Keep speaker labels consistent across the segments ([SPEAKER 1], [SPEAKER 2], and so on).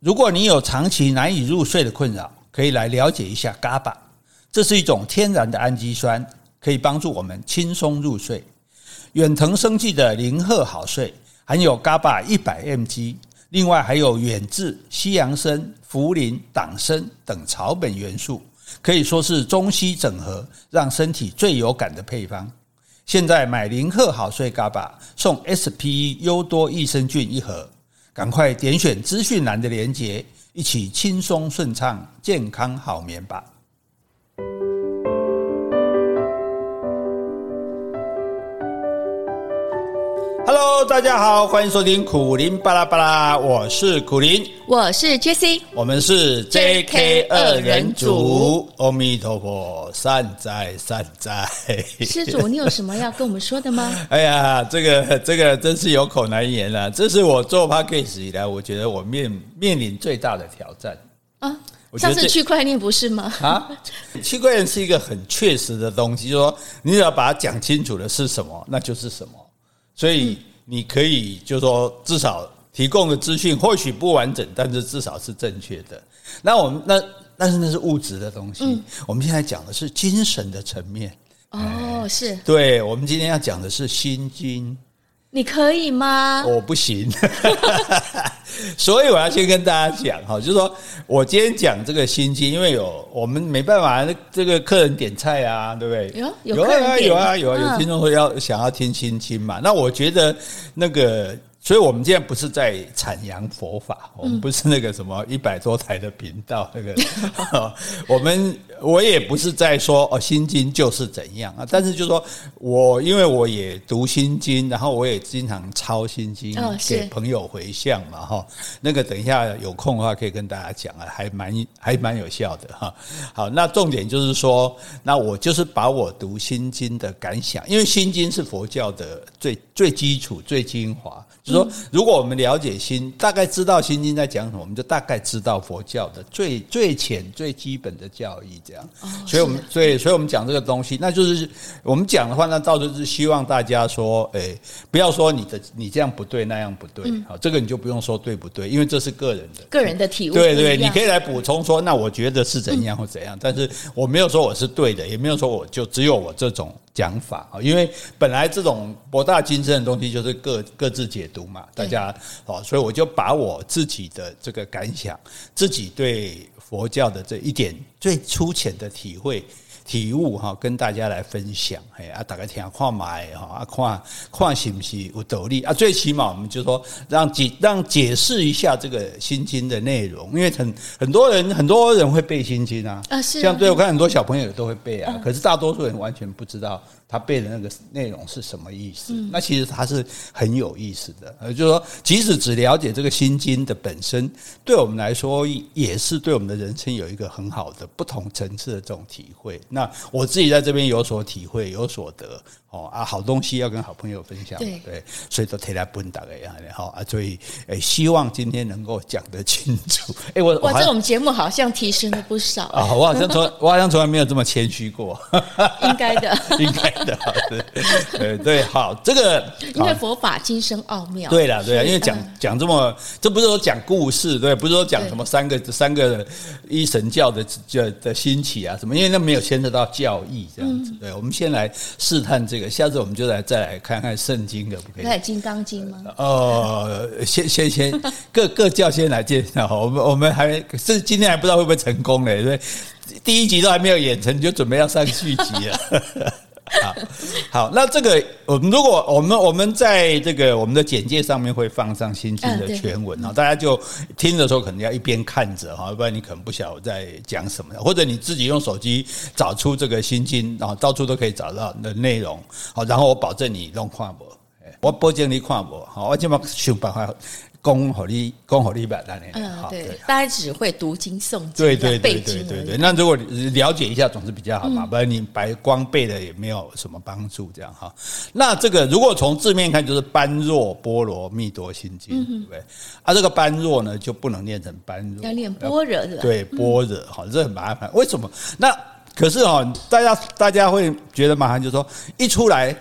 [SPEAKER 1] 如果你有长期难以入睡的困扰，可以来了解一下 GABA。这是一种天然的氨基酸，可以帮助我们轻松入睡。远藤生技的零赫好睡含有 GABA 一百 mg，另外还有远志、西洋参、茯苓、党参等草本元素，可以说是中西整合，让身体最有感的配方。现在买零赫好睡 GABA 送 SPE 优多益生菌一盒，赶快点选资讯栏的连接，一起轻松顺畅、健康好眠吧。Hello，大家好，欢迎收听苦林巴拉巴拉，我是苦林，
[SPEAKER 2] 我是 Jessie，
[SPEAKER 1] 我们是 JK 二人组。阿弥陀佛，善哉善哉。
[SPEAKER 2] 施主，你有什么要跟我们说的吗？
[SPEAKER 1] 哎呀，这个这个真是有口难言了。这是我做 p a c k a g e 以来，我觉得我面面临最大的挑战
[SPEAKER 2] 啊。上次区块链不是吗？
[SPEAKER 1] 啊，区块链是一个很确实的东西，就是说你只要把它讲清楚的是什么，那就是什么。所以你可以就说，至少提供的资讯或许不完整，但是至少是正确的。那我们那但是那是物质的东西，嗯、我们现在讲的是精神的层面。
[SPEAKER 2] 哦，是。
[SPEAKER 1] 对，我们今天要讲的是心经。
[SPEAKER 2] 你可以吗？
[SPEAKER 1] 我不行，所以我要先跟大家讲哈，就是说我今天讲这个心经，因为有我们没办法，这个客人点菜啊，对不对？
[SPEAKER 2] 有有啊
[SPEAKER 1] 有啊有啊，有听众说要想要听心经嘛，那我觉得那个。所以，我们现在不是在阐扬佛法，我们不是那个什么一百多台的频道，那个，我们我也不是在说哦，心经就是怎样啊。但是，就是说我因为我也读心经，然后我也经常抄心经给朋友回向嘛，哈。那个等一下有空的话可以跟大家讲啊，还蛮还蛮有效的哈。好，那重点就是说，那我就是把我读心经的感想，因为心经是佛教的最最基础、最精华。就是说，如果我们了解心，大概知道心经在讲什么，我们就大概知道佛教的最最浅、最基本的教义。这样，所以我们所以所以我们讲这个东西，那就是我们讲的话，那到时候是希望大家说，哎，不要说你的你这样不对，那样不对，好，这个你就不用说对不对，因为这是个人的
[SPEAKER 2] 个人的体悟。
[SPEAKER 1] 对对，你可以来补充说，那我觉得是怎样或怎样，但是我没有说我是对的，也没有说我就只有我这种。讲法啊，因为本来这种博大精深的东西就是各各自解读嘛，大家好，所以我就把我自己的这个感想，自己对佛教的这一点最粗浅的体会。体悟哈，跟大家来分享，哎啊，大家听看买哈，啊看看是不是有道理啊？最起码我们就说让解让解释一下这个心经的内容，因为很很多人很多人会背心经啊，啊是，像对我看很多小朋友都会背啊，可是大多数人完全不知道他背的那个内容是什么意思。那其实它是很有意思的，呃，就是说即使只了解这个心经的本身，对我们来说也是对我们的人生有一个很好的不同层次的这种体会。那那我自己在这边有所体会，有所得哦啊，好东西要跟好朋友分享，对，对，所以都提来不打个样的哈啊，所以诶，希望今天能够讲得清楚。诶，我
[SPEAKER 2] 哇，这我们节目好像提升了不少
[SPEAKER 1] 啊！我好像从我好像从来没有这么谦虚过，
[SPEAKER 2] 应该的，
[SPEAKER 1] 应该的，对对对，好，这个
[SPEAKER 2] 因为佛法精深奥妙，
[SPEAKER 1] 对了对了，因为讲讲这么，这不是说讲故事，对，不是说讲什么三个三个一神教的的的兴起啊什么，因为那没有牵扯到教义这样子，对，我们先来试探这个，下次我们就来再来看看圣经可不可以？
[SPEAKER 2] 那《金刚经》吗？
[SPEAKER 1] 哦，先先先各各教先来介绍，我们我们还是今天还不知道会不会成功嘞，对，第一集都还没有演成，你就准备要上续集了。好，好，那这个我们如果我们我们在这个我们的简介上面会放上心经的全文啊，大家就听的时候可能要一边看着哈，要不然你可能不晓得我在讲什么，或者你自己用手机找出这个心经，然后到处都可以找到的内容。好，然后我保证你弄看不，我保证你看不，好，我就要想办法。功好利，功好利吧，当然。
[SPEAKER 2] 嗯，对，大家只会读经诵经，
[SPEAKER 1] 对对对对对对。那如果了解一下，总是比较好嘛，不然你白光背了也没有什么帮助，这样哈。那这个如果从字面看，就是般若波罗蜜多心经，对不对？啊，这个般若呢就不能念成般若，
[SPEAKER 2] 要念般若的。
[SPEAKER 1] 对，般若哈，这很麻烦。为什么？那可是哈，大家大家会觉得麻烦，就是说一出来。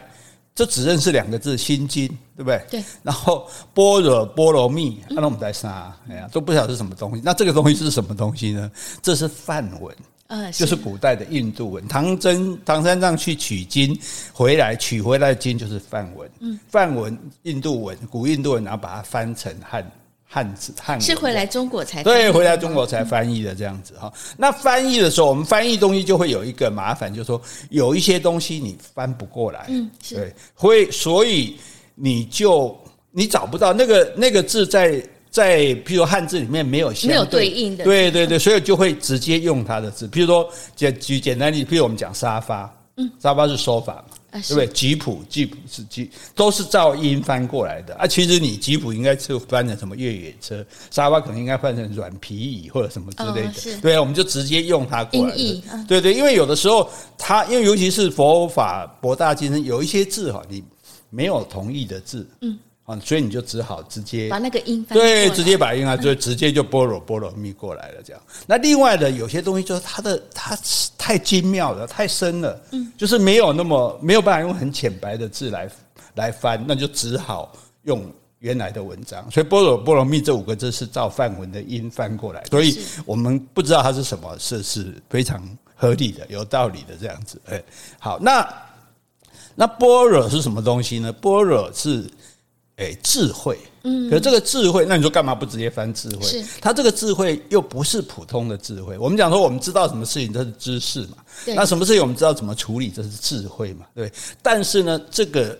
[SPEAKER 1] 这只认识两个字“心经”，对不对？
[SPEAKER 2] 对。
[SPEAKER 1] 然后般若波罗蜜，那我们在啥？哎呀，都不晓得是什么东西。那这个东西是什么东西呢？这是梵文，
[SPEAKER 2] 呃，
[SPEAKER 1] 就是古代的印度文。唐僧唐三藏去取经回来，取回来的经就是梵文。嗯，梵文印度文，古印度文，然后把它翻成汉。汉字汉文。
[SPEAKER 2] 是回来中国才
[SPEAKER 1] 对，回来中国才翻译的这样子哈。那翻译的时候，我们翻译东西就会有一个麻烦，就是说有一些东西你翻不过来，
[SPEAKER 2] 嗯，
[SPEAKER 1] 对，会所以你就你找不到那个那个字在在，譬如汉字里面没有
[SPEAKER 2] 没有对应的，
[SPEAKER 1] 对对对，所以就会直接用它的字，譬如说简举简单例，譬如我们讲沙发，嗯，沙发是说法嘛。对不对？吉普，吉普是吉，都是照音翻过来的啊。其实你吉普应该是翻成什么越野车，沙发可能应该翻成软皮椅或者什么之类的。哦、对，我们就直接用它过来。音译，对对，因为有的时候它，因为尤其是佛法博大精深，有一些字哈，你没有同义的字。嗯。所以你就只好直接
[SPEAKER 2] 把那个音翻
[SPEAKER 1] 对，直接把音啊，就直接就波若波罗蜜过来了，这样。那另外的有些东西就是它的它太精妙了，太深了，嗯，就是没有那么没有办法用很浅白的字来来翻，那就只好用原来的文章。所以波若波罗蜜这五个字是照梵文的音翻过来，所以我们不知道它是什么，是是非常合理的、有道理的这样子。哎，好，那那般若是什么东西呢？般若是。哎，智慧，嗯，可是这个智慧，那你说干嘛不直接翻智慧？是，它这个智慧又不是普通的智慧。我们讲说，我们知道什么事情，这是知识嘛？那什么事情我们知道怎么处理，这是智慧嘛？对。但是呢，这个。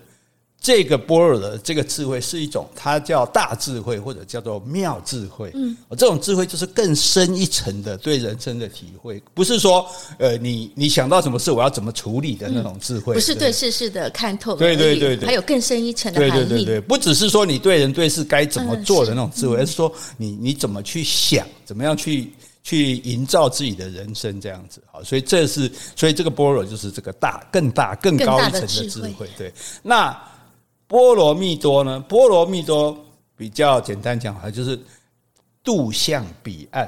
[SPEAKER 1] 这个般若的这个智慧是一种，它叫大智慧或者叫做妙智慧。嗯，这种智慧就是更深一层的对人生的体会，不是说呃，你你想到什么事我要怎么处理的那种智慧，
[SPEAKER 2] 不是对世事的看透，
[SPEAKER 1] 对对对对，
[SPEAKER 2] 还有更深一层的含义。
[SPEAKER 1] 对对对对，不只是说你对人对事该怎么做的那种智慧，而是说你你怎么去想，怎么样去去营造自己的人生这样子。好，所以这是所以这个般若就是这个大更大更高一层的智慧。对，那。波罗蜜多呢？波罗蜜多比较简单讲，哈，就是渡向彼岸。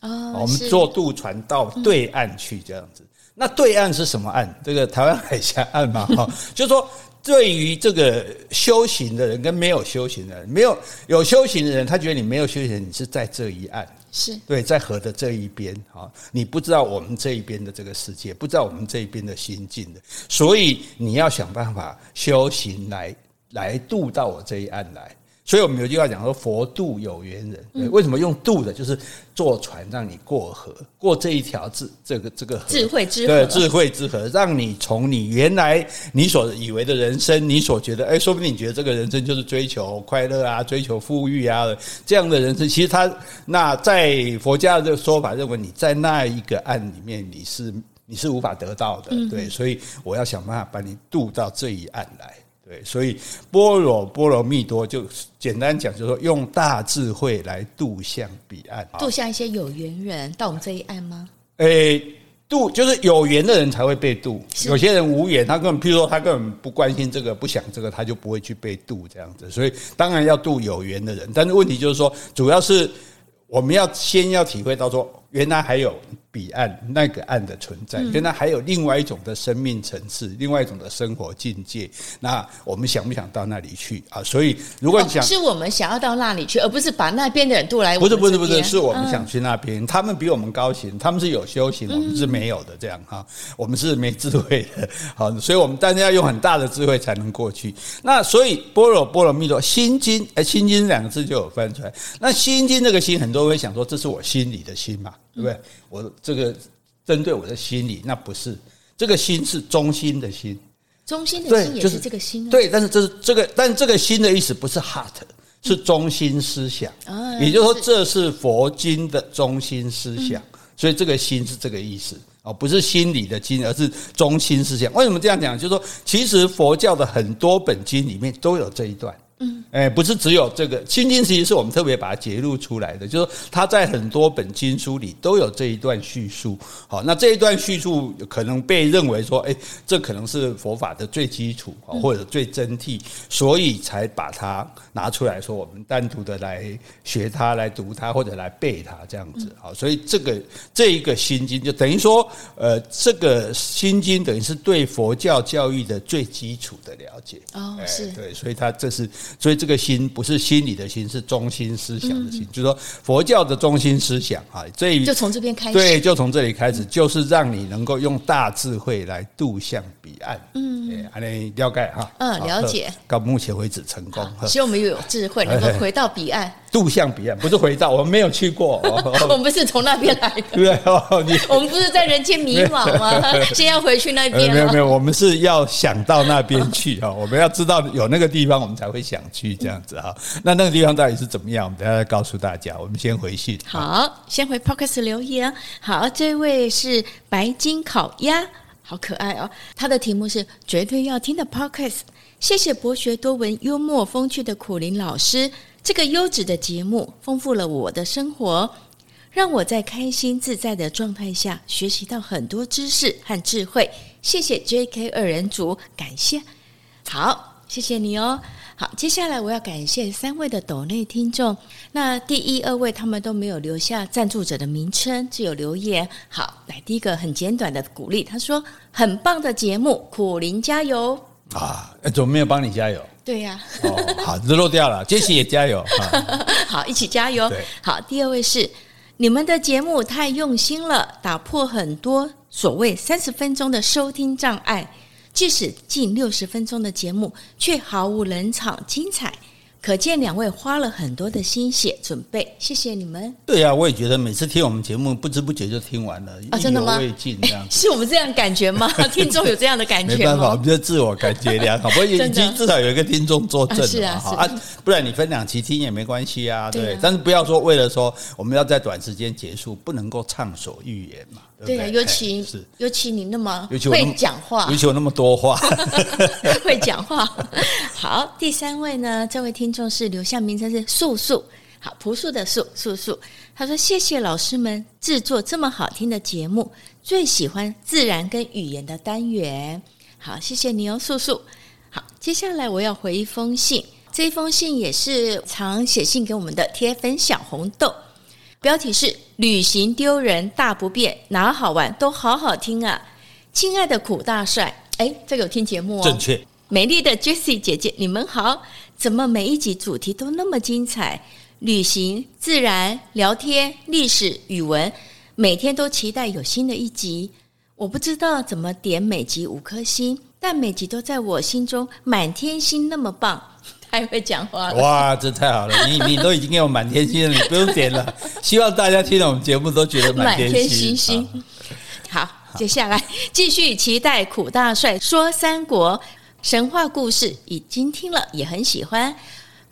[SPEAKER 1] 哦，我们坐渡船到对岸去，这样子。那对岸是什么岸？这个台湾海峡岸嘛，哈，就是说，对于这个修行的人跟没有修行的人，没有有修行的人，他觉得你没有修行，你是在这一岸，是对，在河的这一边，啊，你不知道我们这一边的这个世界，不知道我们这一边的心境的，所以你要想办法修行来。来渡到我这一岸来，所以我们有句话讲说“佛渡有缘人”。对，为什么用渡的？就是坐船让你过河，过这一条智这个这个河
[SPEAKER 2] 智慧之河，
[SPEAKER 1] 对，智慧之河，让你从你原来你所以为的人生，你所觉得，哎，说不定你觉得这个人生就是追求快乐啊，追求富裕啊，这样的人生，其实他那在佛家的说法认为，你在那一个岸里面，你是你是无法得到的。对，所以我要想办法把你渡到这一岸来。对，所以般若波罗蜜多就简单讲，就是说用大智慧来渡向彼岸，
[SPEAKER 2] 渡向一些有缘人到我们这一岸吗？
[SPEAKER 1] 诶，渡就是有缘的人才会被渡，有些人无缘，他根本譬如说他根本不关心这个，不想这个，他就不会去被渡这样子。所以当然要渡有缘的人，但是问题就是说，主要是我们要先要体会到说。原来还有彼岸那个岸的存在，原来还有另外一种的生命层次，另外一种的生活境界。那我们想不想到那里去啊？所以如果你想，
[SPEAKER 2] 是我们想要到那里去，而不是把那边的人渡来。
[SPEAKER 1] 不是不是不是，是我们想去那边。他们比我们高行，他们是有修行，我们是没有的。这样哈，我们是没智慧的。好，所以我们大家要用很大的智慧才能过去。那所以般若波罗蜜多心经，哎，心经两个字就有翻出来。那心经这个心，很多人会想说，这是我心里的心嘛。对不对？我这个针对我的心理，那不是这个心是中心的心，
[SPEAKER 2] 中心的心也是这个心。
[SPEAKER 1] 对，但是这是这个，但这个心的意思不是 heart，是中心思想。也就是说，这是佛经的中心思想，所以这个心是这个意思哦，不是心理的经，而是中心思想。为什么这样讲？就是说，其实佛教的很多本经里面都有这一段。嗯，哎，不是只有这个《心经》，其实是我们特别把它揭露出来的，就是说它在很多本经书里都有这一段叙述。好，那这一段叙述可能被认为说，哎，这可能是佛法的最基础或者最真谛，所以才把它拿出来说，我们单独的来学它、来读它或者来背它这样子。好，所以这个这一个《心经》就等于说，呃，这个《心经》等于是对佛教教育的最基础的了解。
[SPEAKER 2] 哦，是
[SPEAKER 1] 对，所以它这是。所以这个心不是心理的心，是中心思想的心，就是说佛教的中心思想啊，这一
[SPEAKER 2] 就从这边开始，
[SPEAKER 1] 对，就从这里开始，就是让你能够用大智慧来渡向彼岸。嗯，哎，你了解哈？
[SPEAKER 2] 嗯，了解。
[SPEAKER 1] 到目前为止成功，
[SPEAKER 2] 希望我们又有智慧，能够回到彼岸。
[SPEAKER 1] 渡向彼岸不是回到，我们没有去过，
[SPEAKER 2] 我们不是从那边来的。
[SPEAKER 1] 对哦，你，
[SPEAKER 2] 我们不是在人间迷惘吗？先要回去那边。
[SPEAKER 1] 没有没有，我们是要想到那边去啊！我们要知道有那个地方，我们才会想去这样子哈。那那个地方到底是怎么样？我们等下再告诉大家。我们先回信。
[SPEAKER 2] 好，先回 Podcast 留言。好，这位是白金烤鸭，好可爱哦。他的题目是绝对要听的 Podcast。谢谢博学多闻、幽默风趣的苦林老师。这个优质的节目丰富了我的生活，让我在开心自在的状态下学习到很多知识和智慧。谢谢 J.K. 二人组，感谢。好，谢谢你哦。好，接下来我要感谢三位的抖内听众。那第一、二位他们都没有留下赞助者的名称，只有留言。好，来第一个很简短的鼓励，他说：“很棒的节目，苦林加油。”
[SPEAKER 1] 啊，怎么没有帮你加油？
[SPEAKER 2] 对呀、啊
[SPEAKER 1] 哦，好，日落掉了，杰西也加油，
[SPEAKER 2] 好，一起加油。好，第二位是你们的节目太用心了，打破很多所谓三十分钟的收听障碍，即使近六十分钟的节目，却毫无冷场，精彩。可见两位花了很多的心血准备，谢谢你们。
[SPEAKER 1] 对呀、啊，我也觉得每次听我们节目，不知不觉就听完了，
[SPEAKER 2] 啊，真的吗？
[SPEAKER 1] 意犹未尽这样子。
[SPEAKER 2] 是我们这样感觉吗？听众有这样的感觉吗？
[SPEAKER 1] 没办法，我们就自我感觉良好。不过已经至少有一个听众作证了，啊不然你分两期听也没关系啊，对。但是不要说为了说我们要在短时间结束，不能够畅所欲言嘛。
[SPEAKER 2] 对呀、啊，尤其是尤其你那么会讲话，
[SPEAKER 1] 尤其有那么多话，
[SPEAKER 2] 会讲话。好，第三位呢，这位听众是留下名称是素素，好朴素的素素素。他说：“谢谢老师们制作这么好听的节目，最喜欢自然跟语言的单元。”好，谢谢你哦，素素。好，接下来我要回一封信，这一封信也是常写信给我们的铁粉小红豆。标题是“旅行丢人大不便，哪好玩都好好听啊！”亲爱的苦大帅，哎，这个有听节目哦。
[SPEAKER 1] 正确。
[SPEAKER 2] 美丽的 Jessie 姐姐，你们好！怎么每一集主题都那么精彩？旅行、自然、聊天、历史、语文，每天都期待有新的一集。我不知道怎么点每集五颗星，但每集都在我心中满天星那么棒。太会讲话了！
[SPEAKER 1] 哇，这太好了！你你都已经给我满天星了，你不用点了。希望大家听了我们节目都觉得满天星，星
[SPEAKER 2] 好，接下来继续期待苦大帅说三国神话故事，已经听了，也很喜欢。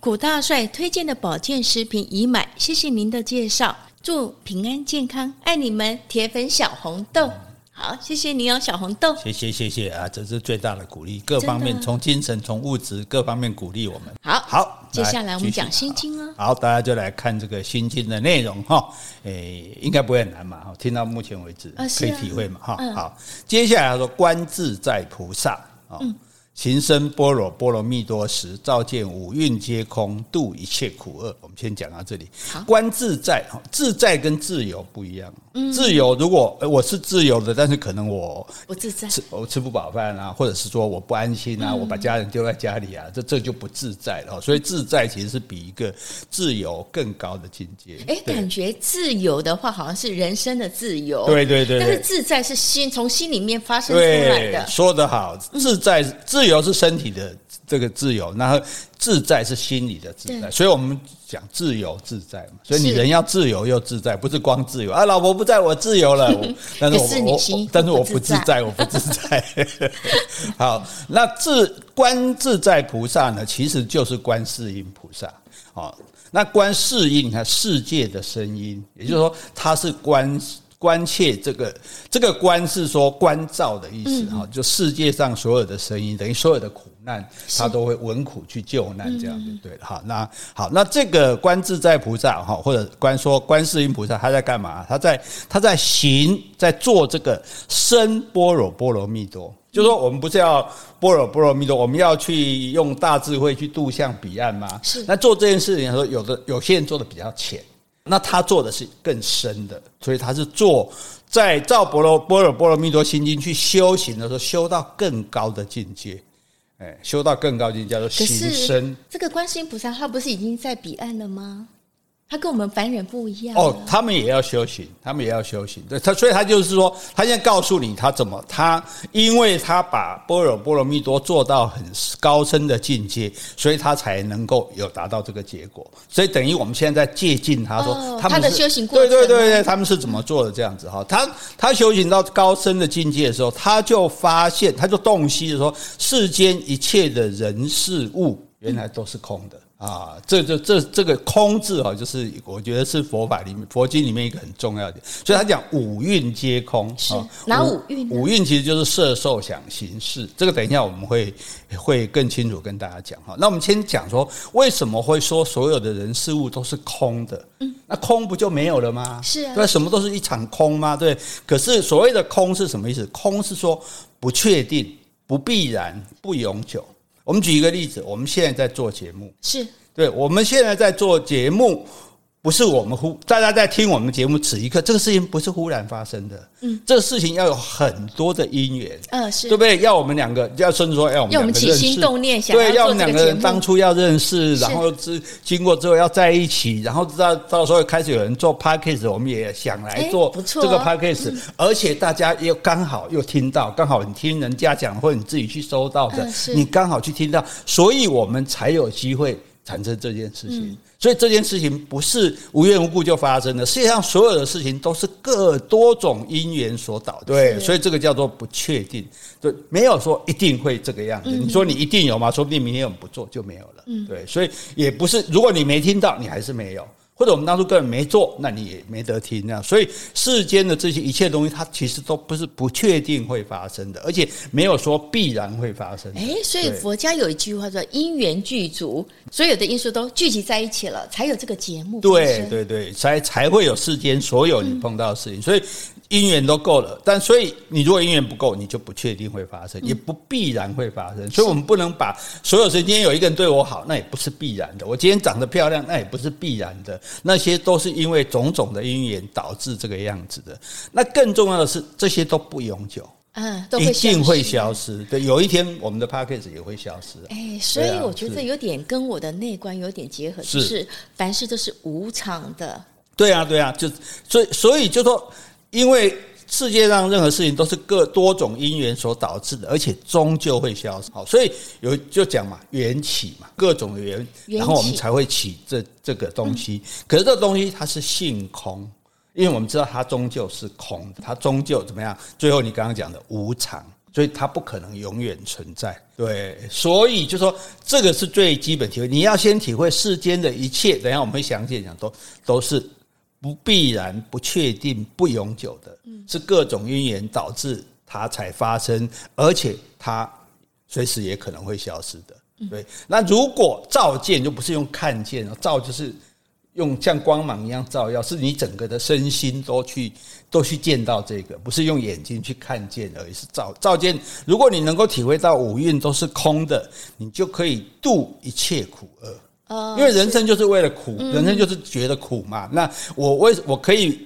[SPEAKER 2] 苦大帅推荐的保健食品已买，谢谢您的介绍，祝平安健康，爱你们，铁粉小红豆。好，谢谢你哦，小红豆。
[SPEAKER 1] 谢谢谢谢啊，这是最大的鼓励，各方面从精神、从物质各方面鼓励我们。
[SPEAKER 2] 好，
[SPEAKER 1] 好，
[SPEAKER 2] 接下来我们讲心经哦。
[SPEAKER 1] 好，大家就来看这个心经的内容哈。诶，应该不会很难嘛？听到目前为止可以体会嘛？哈，好，接下来他说观自在菩萨啊。行深般若波罗蜜多时，照见五蕴皆空，度一切苦厄。我们先讲到这里。观自在，自在跟自由不一样。自由如果我是自由的，但是可能我
[SPEAKER 2] 不自在，
[SPEAKER 1] 吃我吃不饱饭啊，或者是说我不安心啊，我把家人丢在家里啊，这这就不自在了。所以自在其实是比一个自由更高的境界。
[SPEAKER 2] 哎，感觉自由的话，好像是人生的自由。
[SPEAKER 1] 对对对，
[SPEAKER 2] 但是自在是心从心里面发生出来的。
[SPEAKER 1] 说得好，自在自由。自由是身体的这个自由，然后自在是心理的自在，所以我们讲自由自在嘛。所以你人要自由又自在，不是光自由啊！老婆不在我自由了，但是我我但是我不自在，我不自在。好，那自观自在菩萨呢，其实就是观世音菩萨。好，那观世音，你看世界的声音，也就是说，他是观。关切这个这个关是说关照的意思哈，就世界上所有的声音，等于所有的苦难，他都会闻苦去救难，这样就对了哈。那好，那这个观自在菩萨哈，或者观说观世音菩萨，他在干嘛？他在他在行，在做这个深般若波罗蜜多。就是说，我们不是要般若波罗蜜多，我们要去用大智慧去度向彼岸吗？
[SPEAKER 2] 是。
[SPEAKER 1] 那做这件事情的时候，有的有些人做的比较浅，那他做的是更深的，所以他是做在照波罗波罗波罗蜜多心经去修行的时候，修到更高的境界，哎，修到更高境界叫做行深。
[SPEAKER 2] 这个观世音菩萨他不是已经在彼岸了吗？他跟我们凡人不一样
[SPEAKER 1] 哦，他们也要修行，他们也要修行。对他，所以他就是说，他现在告诉你他怎么，他因为他把般若波罗蜜多做到很高深的境界，所以他才能够有达到这个结果。所以等于我们现在在借鉴他说，
[SPEAKER 2] 哦、
[SPEAKER 1] 他们
[SPEAKER 2] 他的修行过程，
[SPEAKER 1] 对对对对，他们是怎么做的这样子哈？他他修行到高深的境界的时候，他就发现，他就洞悉的说，世间一切的人事物原来都是空的。啊，这这这这个空字啊，就是我觉得是佛法里面佛经里面一个很重要的，所以他讲五蕴皆空
[SPEAKER 2] 是哪五蕴？
[SPEAKER 1] 五蕴其实就是色受想行识，这个等一下我们会会更清楚跟大家讲哈。那我们先讲说为什么会说所有的人事物都是空的？嗯，那空不就没有了吗？
[SPEAKER 2] 是啊，
[SPEAKER 1] 对，什么都是一场空吗？对。可是所谓的空是什么意思？空是说不确定、不必然、不永久。我们举一个例子，我们现在在做节目，
[SPEAKER 2] 是
[SPEAKER 1] 对，我们现在在做节目。不是我们忽大家在听我们节目此一刻，这个事情不是忽然发生的。嗯，这个事情要有很多的因缘。
[SPEAKER 2] 嗯，是
[SPEAKER 1] 对不对？要我们两个，要甚至说要我们
[SPEAKER 2] 要我们起心动念，想
[SPEAKER 1] 对，要我们两个人当初要认识，然后是经过之后要在一起，然后到到时候开始有人做 podcast，我们也想来做这个 podcast，而且大家又刚好又听到，刚好你听人家讲，或者你自己去收到的，你刚好去听到，所以我们才有机会产生这件事情。所以这件事情不是无缘无故就发生的，世界上所有的事情都是各多种因缘所导的。对，所以这个叫做不确定，就没有说一定会这个样子。你说你一定有吗？说不定明天我们不做就没有了。对，所以也不是，如果你没听到，你还是没有。或者我们当初根本没做，那你也没得听啊。所以世间的这些一切东西，它其实都不是不确定会发生的，而且没有说必然会发生。
[SPEAKER 2] 哎，所以佛家有一句话叫“因缘具足”，所有的因素都聚集在一起了，才有这个节目。
[SPEAKER 1] 对对对，才才会有世间所有你碰到的事情。所以。因缘都够了，但所以你如果因缘不够，你就不确定会发生，也不必然会发生。所以我们不能把所有时间，今天有一个人对我好，那也不是必然的；我今天长得漂亮，那也不是必然的。那些都是因为种种的因缘导致这个样子的。那更重要的是，这些都不永久，
[SPEAKER 2] 嗯，
[SPEAKER 1] 一定会消失。对，有一天我们的 Podcast 也会消失。
[SPEAKER 2] 哎，所以我觉得有点跟我的内观有点结合，就是凡事都是无常的。
[SPEAKER 1] 对啊，对啊，就所以所以就说。因为世界上任何事情都是各多种因缘所导致的，而且终究会消失。好，所以有就讲嘛，缘起嘛，各种缘，然后我们才会起这这个东西。可是这个东西它是性空，因为我们知道它终究是空，它终究怎么样？最后你刚刚讲的无常，所以它不可能永远存在。对，所以就说这个是最基本体会。你要先体会世间的一切，等一下我们会详细讲，都都是。不必然、不确定、不永久的，是各种因缘导致它才发生，而且它随时也可能会消失的。对，那如果照见，就不是用看见，照就是用像光芒一样照耀，是你整个的身心都去都去见到这个，不是用眼睛去看见而已，是照照见。如果你能够体会到五蕴都是空的，你就可以度一切苦厄。因为人生就是为了苦，人生就是觉得苦嘛。那我为我可以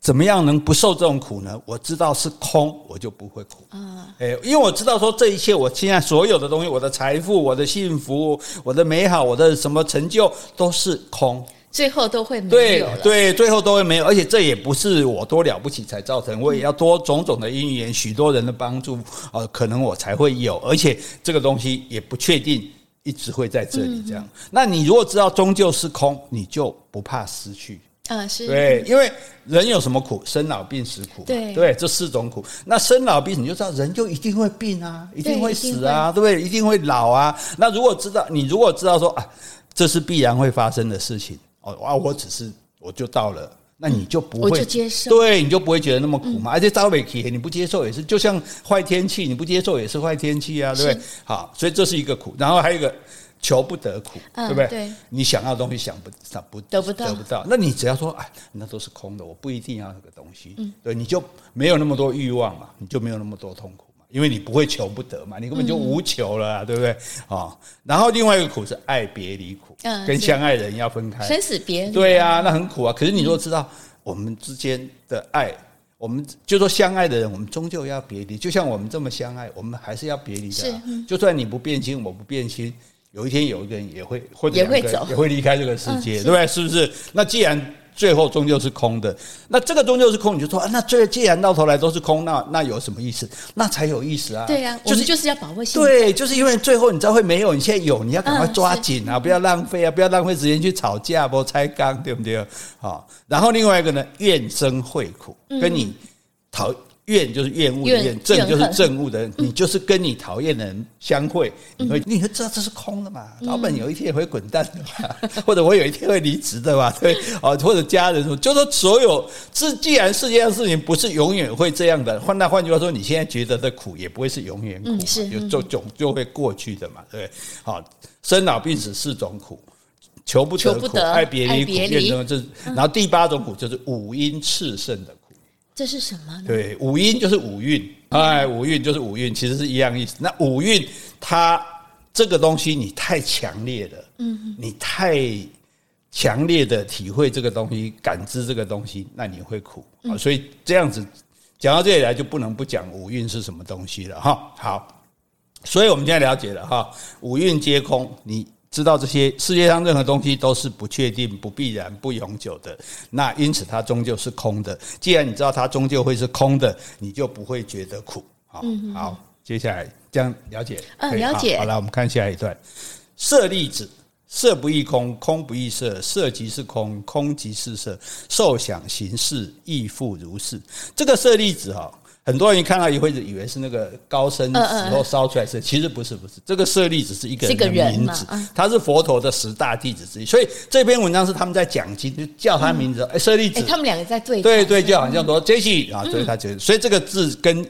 [SPEAKER 1] 怎么样能不受这种苦呢？我知道是空，我就不会苦。啊，哎，因为我知道说这一切，我现在所有的东西，我的财富、我的幸福、我的美好、我的什么成就，都是空，
[SPEAKER 2] 最后都会没有。
[SPEAKER 1] 对，对，最后都会没有。而且这也不是我多了不起才造成，我也要多种种的因缘，许多人的帮助，呃，可能我才会有。而且这个东西也不确定。一直会在这里这样，那你如果知道终究是空，你就不怕失去
[SPEAKER 2] 嗯，是
[SPEAKER 1] 对，因为人有什么苦？生老病死苦，对对，这四种苦。那生老病死你就知道，人就一定会病啊，一定会死啊，对不对？一定会老啊。那如果知道，你如果知道说啊，这是必然会发生的事情哦啊，我只是我就到了那你就不
[SPEAKER 2] 会接受，
[SPEAKER 1] 对，你就不会觉得那么苦嘛。嗯、而且招尾气你不接受也是，就像坏天气，你不接受也是坏天气啊，对不对？好，所以这是一个苦。然后还有一个求不得苦，嗯、对不对？对，你想要的东西想不想不
[SPEAKER 2] 得不到，
[SPEAKER 1] 得不到。那你只要说哎，那都是空的，我不一定要那个东西。嗯，对，你就没有那么多欲望嘛，你就没有那么多痛苦。因为你不会求不得嘛，你根本就无求了，啊，对不对？啊，然后另外一个苦是爱别离苦，跟相爱人要分开，
[SPEAKER 2] 生死别离，
[SPEAKER 1] 对啊，那很苦啊。可是你若知道我们之间的爱，我们就说相爱的人，我们终究要别离。就像我们这么相爱，我们还是要别离的。就算你不变心，我不变心，有一天有一个人也会或者也会走，也会离开这个世界，对不对？是不是？那既然最后终究是空的，那这个终究是空，你就说啊，那这既然到头来都是空，那那有什么意思？那才有意思啊！
[SPEAKER 2] 对呀、啊，就是就是要把握现
[SPEAKER 1] 在。对，就是因为最后你知道会没有，你现在有，你要赶快抓紧啊，不要浪费啊，不要浪费时间去吵架，不拆缸，对不对？好，然后另外一个呢，怨声会苦，跟你讨。怨就是厌恶的怨，憎就是憎恶的人。你就是跟你讨厌的人相会，你会你会知道这是空的嘛？老板有一天也会滚蛋的嘛？或者我有一天会离职的嘛？对，哦，或者家人说，就说所有这既然世界上事情不是永远会这样的，换那换句话说，你现在觉得的苦也不会是永远苦，就就总就会过去的嘛？对，好，生老病死四种苦，求不得苦，爱别离苦，怨憎这，然后第八种苦就是五阴炽盛的苦。
[SPEAKER 2] 这是什么呢？
[SPEAKER 1] 对，五音就是五蕴，哎，五蕴就是五蕴，其实是一样意思。那五蕴它这个东西你太强烈了，嗯，你太强烈的体会这个东西，感知这个东西，那你会苦啊。所以这样子讲到这里来，就不能不讲五蕴是什么东西了哈。好，所以我们现在了解了哈，五蕴皆空，你。知道这些世界上任何东西都是不确定、不必然、不永久的，那因此它终究是空的。既然你知道它终究会是空的，你就不会觉得苦。好，嗯、好，接下来这样了解，
[SPEAKER 2] 嗯，了解。
[SPEAKER 1] 好，了我们看下一段。舍利子，色不异空，空不异色，色即是空，空即是色，受想行识亦复如是。这个舍利子哈。很多人一看到一会子，以为是那个高僧死后烧出来是，其实不是，不是。这个舍利子是一个人的名字，他是佛陀的十大弟子之一。所以这篇文章是他们在讲经，就叫他名字。哎，舍利子，
[SPEAKER 2] 他们两个在对
[SPEAKER 1] 对对，就好像说这些啊，所以他觉得，所以这个字跟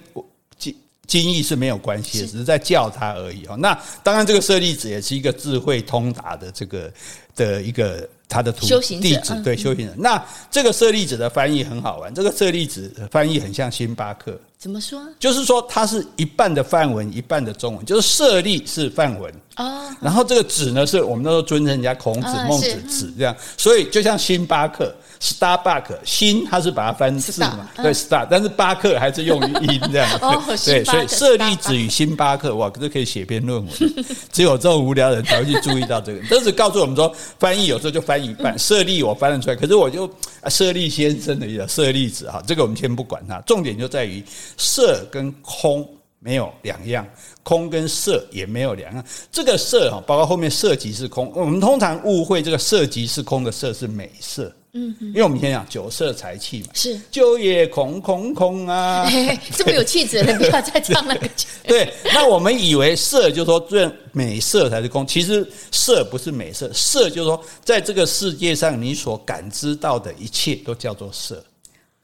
[SPEAKER 1] 经经义是没有关系，只是在叫他而已啊。那当然，这个舍利子也是一个智慧通达的这个的一个。他的徒弟子对修行人，那这个舍利子的翻译很好玩。这个舍利子翻译很像星巴克，
[SPEAKER 2] 怎么说？
[SPEAKER 1] 就是说它是一半的梵文，一半的中文。就是舍利是梵文哦，然后这个子呢，是我们那时候尊称人家孔子、孟子子这样，所以就像星巴克。Starbucks 星，他是把它翻字嘛？对，Star，但是巴克还是用音这样。对，所以舍利子与星巴克，哇，这可以写篇论文。只有这种无聊人才会去注意到这个。都是告诉我们说，翻译有时候就翻一半。舍利我翻得出来，可是我就舍利先生的意思，舍利子哈，这个我们先不管它。重点就在于色跟空没有两样，空跟色也没有两样。这个色哈，包括后面色即是空，我们通常误会这个色即是空的色是美色。嗯，因为我们先讲酒色财气嘛，是就也空空空啊，
[SPEAKER 2] 这么有气质的人，不要再唱那个。
[SPEAKER 1] 对，那我们以为色就是说最美色才是空，其实色不是美色，色就是说在这个世界上你所感知到的一切都叫做色。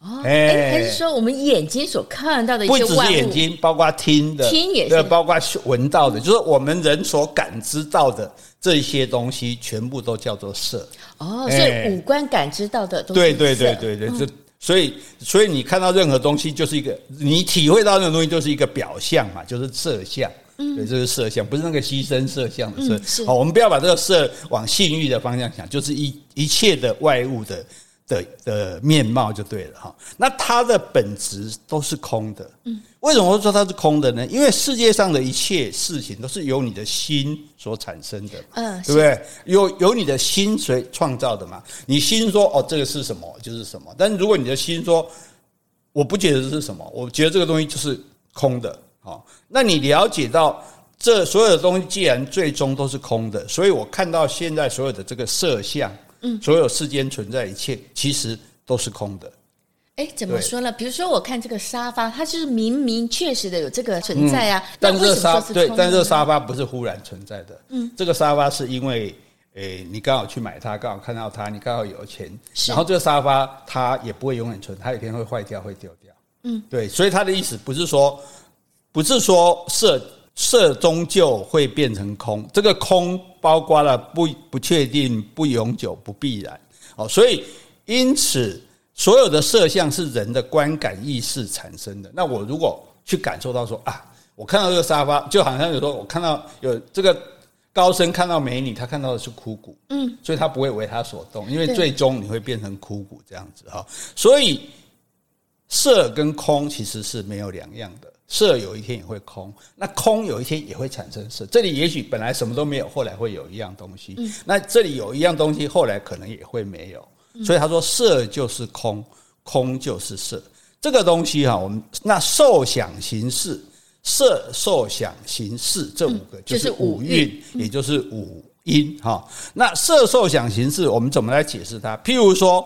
[SPEAKER 2] 哦，哎，还是说我们眼睛所看到的一些，
[SPEAKER 1] 不只是眼睛，包括听的，
[SPEAKER 2] 听也是，
[SPEAKER 1] 包括闻到的，就是我们人所感知到的这些东西，全部都叫做色。
[SPEAKER 2] 哦，所以五官感知到的都是
[SPEAKER 1] 对对对对对，这所以所以你看到任何东西就是一个，你体会到任何东西就是一个表象嘛，就是色相，嗯，对，这是色相，不是那个牺牲色相的色。好，我们不要把这个色往性欲的方向想，就是一一切的外物的的的面貌就对了哈。那它的本质都是空的，嗯。为什么会说它是空的呢？因为世界上的一切事情都是由你的心所产生的，嗯，对不对？由由你的心所创造的嘛。你心说哦，这个是什么就是什么。但是如果你的心说我不觉得这是什么，我觉得这个东西就是空的，好，那你了解到这所有的东西既然最终都是空的，所以我看到现在所有的这个色相，嗯，所有世间存在一切其实都是空的。
[SPEAKER 2] 哎，怎么说呢？比如说，我看这个沙发，它就是明明确实的有这个存在啊。
[SPEAKER 1] 但是沙对，但这个沙发不是忽然存在的。嗯，这个沙发是因为，诶，你刚好去买它，刚好看到它，你刚好有钱，然后这个沙发它也不会永远存，它有一天会坏掉，会丢掉。嗯，对，所以他的意思不是说，不是说色色终究会变成空，这个空包括了不不确定、不永久、不必然。哦，所以因此所有的色相是人的观感意识产生的。那我如果去感受到说啊，我看到这个沙发，就好像有时候我看到有这个高僧看到美女，他看到的是枯骨，嗯，所以他不会为他所动，因为最终你会变成枯骨这样子哈，所以。色跟空其实是没有两样的，色有一天也会空，那空有一天也会产生色。这里也许本来什么都没有，后来会有一样东西。嗯，那这里有一样东西，后来可能也会没有。所以他说，色就是空，空就是色。这个东西哈，我们那受想行识，色受想行识这五个就是五蕴，也就是五音哈。那色受想行识，我们怎么来解释它？譬如说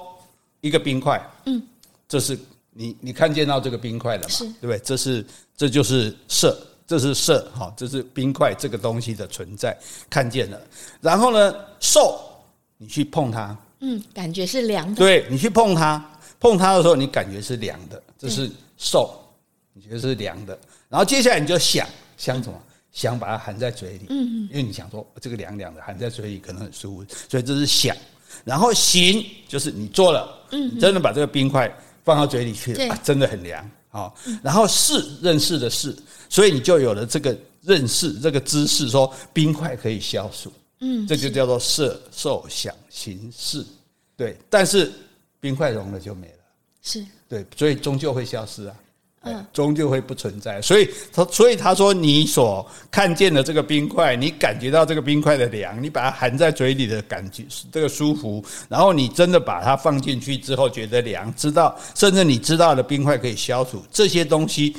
[SPEAKER 1] 一个冰块，嗯，这是。你你看见到这个冰块了吗？对不对？这是这就是色，这是色，哈，这是冰块这个东西的存在，看见了。然后呢，受，你去碰它，嗯，
[SPEAKER 2] 感觉是凉的。
[SPEAKER 1] 对，你去碰它，碰它的时候，你感觉是凉的，这是受，你觉得是凉的。然后接下来你就想想什么？想把它含在嘴里，嗯，因为你想说这个凉凉的，含在嘴里可能很舒服，所以这是想。然后行，就是你做了，嗯，真的把这个冰块。放到嘴里去了，啊，真的很凉啊！然后是认识的是，所以你就有了这个认识这个知识，说冰块可以消暑，嗯，这就叫做色受想行识，对。但是冰块融了就没了，是对，所以终究会消失啊。嗯，终究会不存在，所以他所以他说，你所看见的这个冰块，你感觉到这个冰块的凉，你把它含在嘴里的感觉，这个舒服，然后你真的把它放进去之后觉得凉，知道甚至你知道的冰块可以消除这些东西，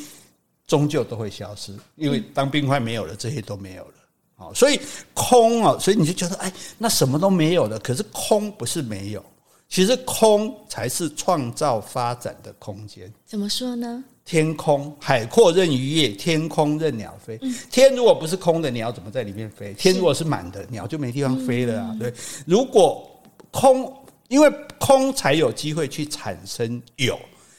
[SPEAKER 1] 终究都会消失，因为当冰块没有了，这些都没有了。好，所以空啊，所以你就觉得哎，那什么都没有了，可是空不是没有，其实空才是创造发展的空间。
[SPEAKER 2] 怎么说呢？
[SPEAKER 1] 天空海阔任鱼跃，天空任鸟飞。天如果不是空的，鸟怎么在里面飞？天如果是满的，鸟就没地方飞了啊！对，如果空，因为空才有机会去产生有。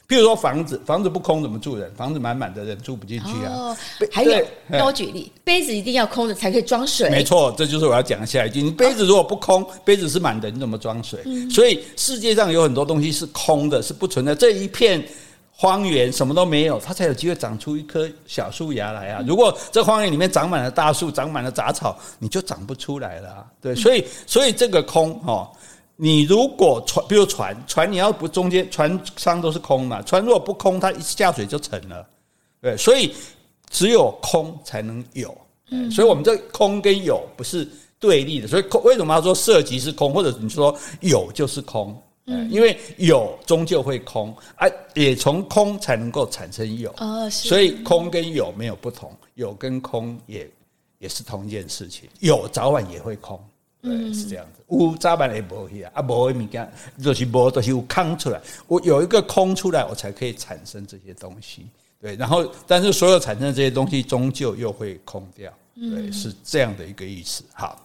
[SPEAKER 1] 譬如说房子，房子不空怎么住人？房子满满的人住不进去啊！
[SPEAKER 2] 哦，还有，那我举例，杯子一定要空的才可以装水。
[SPEAKER 1] 没错，这就是我要讲的下一句。你杯子如果不空，杯子是满的，你怎么装水？所以世界上有很多东西是空的，是不存在这一片。荒原什么都没有，它才有机会长出一棵小树芽来啊！如果这荒原里面长满了大树，长满了杂草，你就长不出来了啊。对，所以所以这个空哦，你如果船，比如船，船你要不中间船舱都是空嘛，船如果不空，它一下水就沉了。对，所以只有空才能有。嗯，所以我们这空跟有不是对立的，所以空为什么要说涉及是空，或者你说有就是空？嗯，因为有终究会空，啊，也从空才能够产生有，哦，所以空跟有没有不同，有跟空也也是同一件事情，有早晚也会空，对，是这样子。有早晚也不会啊，啊，无的物件就是无，就是有空出来，我有一个空出来，我才可以产生这些东西，对。然后，但是所有产生的这些东西终究又会空掉，对，是这样的一个意思。好。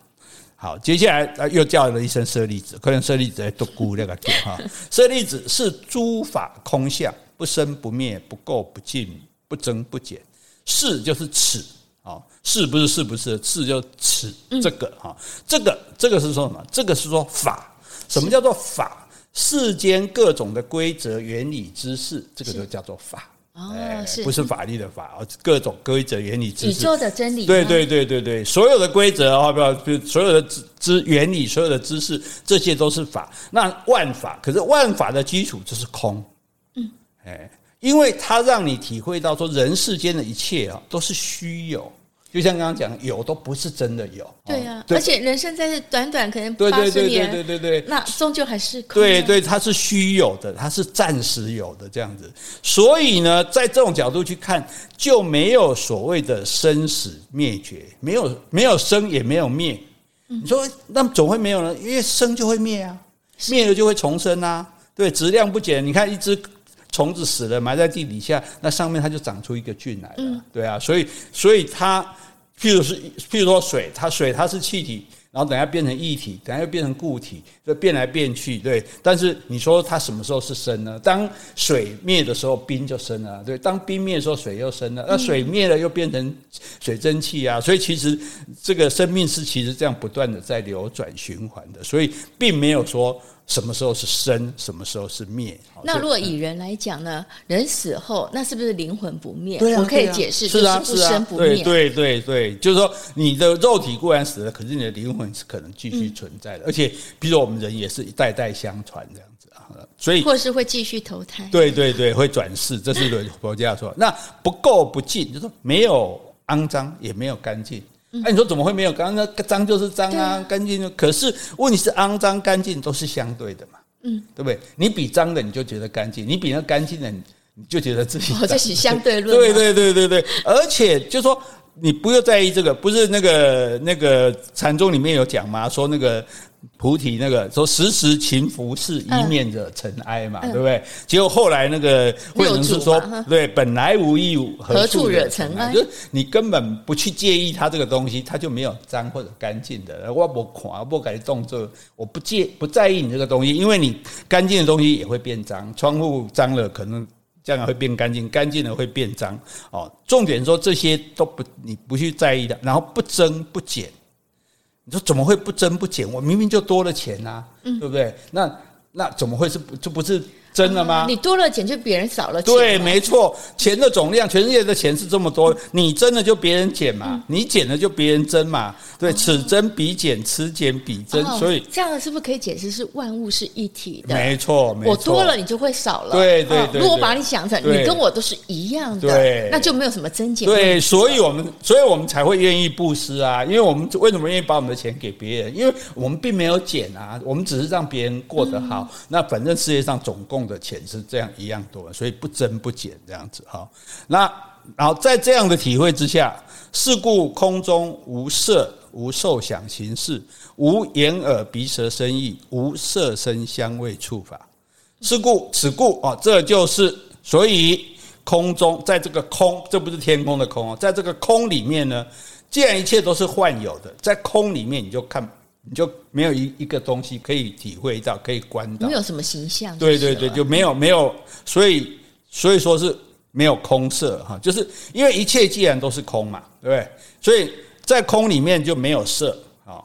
[SPEAKER 1] 好，接下来啊，又叫了一声舍利子，可能舍利子在独孤那个哈。舍利子是诸法空相，不生不灭，不垢不净，不增不减。是就是此啊，是不是是不是？是就此这个哈，这个这个是说什么？这个是说法。什么叫做法？世间各种的规则、原理、知识，这个就叫做法。哦，是不是法律的法？各种规则、原理、知识，宇
[SPEAKER 2] 宙的真理。
[SPEAKER 1] 对对对对对，所有的规则啊，不要，所有的知知原理，所有的知识，这些都是法。那万法，可是万法的基础就是空。嗯，哎，因为它让你体会到说，人世间的一切啊，都是虚有。就像刚刚讲，有都不是真的有。
[SPEAKER 2] 对呀、啊，而且人生在这短短可能八十年，对对对对对对，那终究还是空。
[SPEAKER 1] 对对，它是虚有的，它是暂时有的这样子。所以呢，在这种角度去看，就没有所谓的生死灭绝，没有没有生也没有灭。你说那总会没有呢？因为生就会灭啊，灭了就会重生啊。对，质量不减。你看一只。虫子死了，埋在地底下，那上面它就长出一个菌来了。嗯、对啊，所以所以它，譬如是譬如说水，它水它是气体，然后等下变成液体，等下又变成固体，就变来变去，对。但是你说它什么时候是生呢？当水灭的时候，冰就生了，对。当冰灭的时候，水又生了。那水灭了，又变成水蒸气啊。所以其实这个生命是其实这样不断的在流转循环的，所以并没有说。什么时候是生，什么时候是灭？
[SPEAKER 2] 那如果以人来讲呢？人死后，那是不是灵魂不灭？
[SPEAKER 1] 对啊，
[SPEAKER 2] 我可以解释，就是不生不灭。
[SPEAKER 1] 对对对对，就是说你的肉体固然死了，可是你的灵魂是可能继续存在的。而且，比如我们人也是一代代相传这样子啊，所以
[SPEAKER 2] 或是会继续投胎。
[SPEAKER 1] 对对对，会转世，这是佛家说。那不垢不净，就是说没有肮脏，也没有干净。那、嗯啊、你说怎么会没有？刚刚那脏就是脏啊，干净就。可是问题是肮脏干净都是相对的嘛，嗯，对不对？你比脏的你就觉得干净，你比那干净的你就觉得自己。
[SPEAKER 2] 哦，这是 相对论。
[SPEAKER 1] 对对对对对，而且就说你不要在意这个，不是那个那个禅宗里面有讲吗？说那个。菩提那个说时时勤拂拭，以免惹尘埃嘛，嗯、对不对？结果后来那个慧能是说，对，本来无一物，何处惹尘埃？就是你根本不去介意它这个东西，它就没有脏或者干净的。我不看，不改动作，我不介不在意你这个东西，因为你干净的东西也会变脏，窗户脏了可能将来会变干净，干净了会变脏。哦，重点说这些都不你不去在意的，然后不增不减。你说怎么会不增不减？我明明就多了钱呐、啊，嗯、对不对？那那怎么会是不就不是？真的吗？啊、你
[SPEAKER 2] 多了钱就别人少了钱。
[SPEAKER 1] 对，没错，钱的总量，全世界的钱是这么多，你增了就别人减嘛，嗯、你减了就别人增嘛。对，哦、此增彼减，此减彼增，哦、所以
[SPEAKER 2] 这样是不是可以解释是万物是一体的？
[SPEAKER 1] 没错，没错。
[SPEAKER 2] 我多了，你就会少了。
[SPEAKER 1] 对对对。
[SPEAKER 2] 如果把你想成你跟我都是一样的，对，那就没有什么增减。
[SPEAKER 1] 对，所以我们，所以我们才会愿意布施啊，因为我们为什么愿意把我们的钱给别人？因为我们并没有减啊，我们只是让别人过得好。嗯、那反正世界上总共用的钱是这样。一样多，所以不增不减这样子哈。那然后在这样的体会之下，是故空中无色、无受想行识、无眼耳鼻舌身意、无色声香味触法。是故此故啊，这就是所以空中在这个空，这不是天空的空哦，在这个空里面呢，既然一切都是幻有的，在空里面你就看。你就没有一一个东西可以体会到，可以观到，
[SPEAKER 2] 没有什么形象。
[SPEAKER 1] 对对对，就没有没有，所以所以说是没有空色哈，就是因为一切既然都是空嘛，对不对？所以在空里面就没有色啊，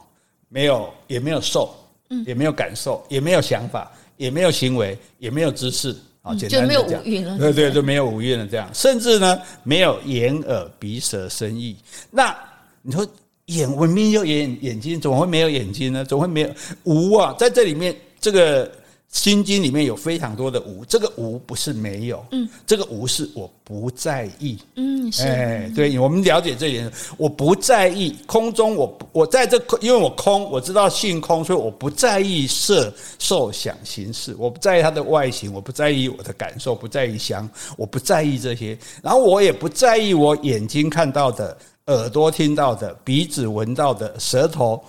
[SPEAKER 1] 没有也没有受，嗯也没有感受，也没有想法，也没有行为，也没有知识啊，简单
[SPEAKER 2] 就没有五蕴了。
[SPEAKER 1] 对对，就没有五蕴了，这样，甚至呢，没有眼耳鼻舌身意。那你说？眼文明有眼眼睛，怎么会没有眼睛呢？怎么会没有无啊？在这里面，这个心经里面有非常多的无。这个无不是没有，嗯，这个无是我不在意，嗯，是，哎，对，我们了解这一点，我不在意空中我，我我在这空，因为我空，我知道性空，所以我不在意色受想行识，我不在意它的外形，我不在意我的感受，不在意香，我不在意这些，然后我也不在意我眼睛看到的。耳朵听到的，鼻子闻到的，舌头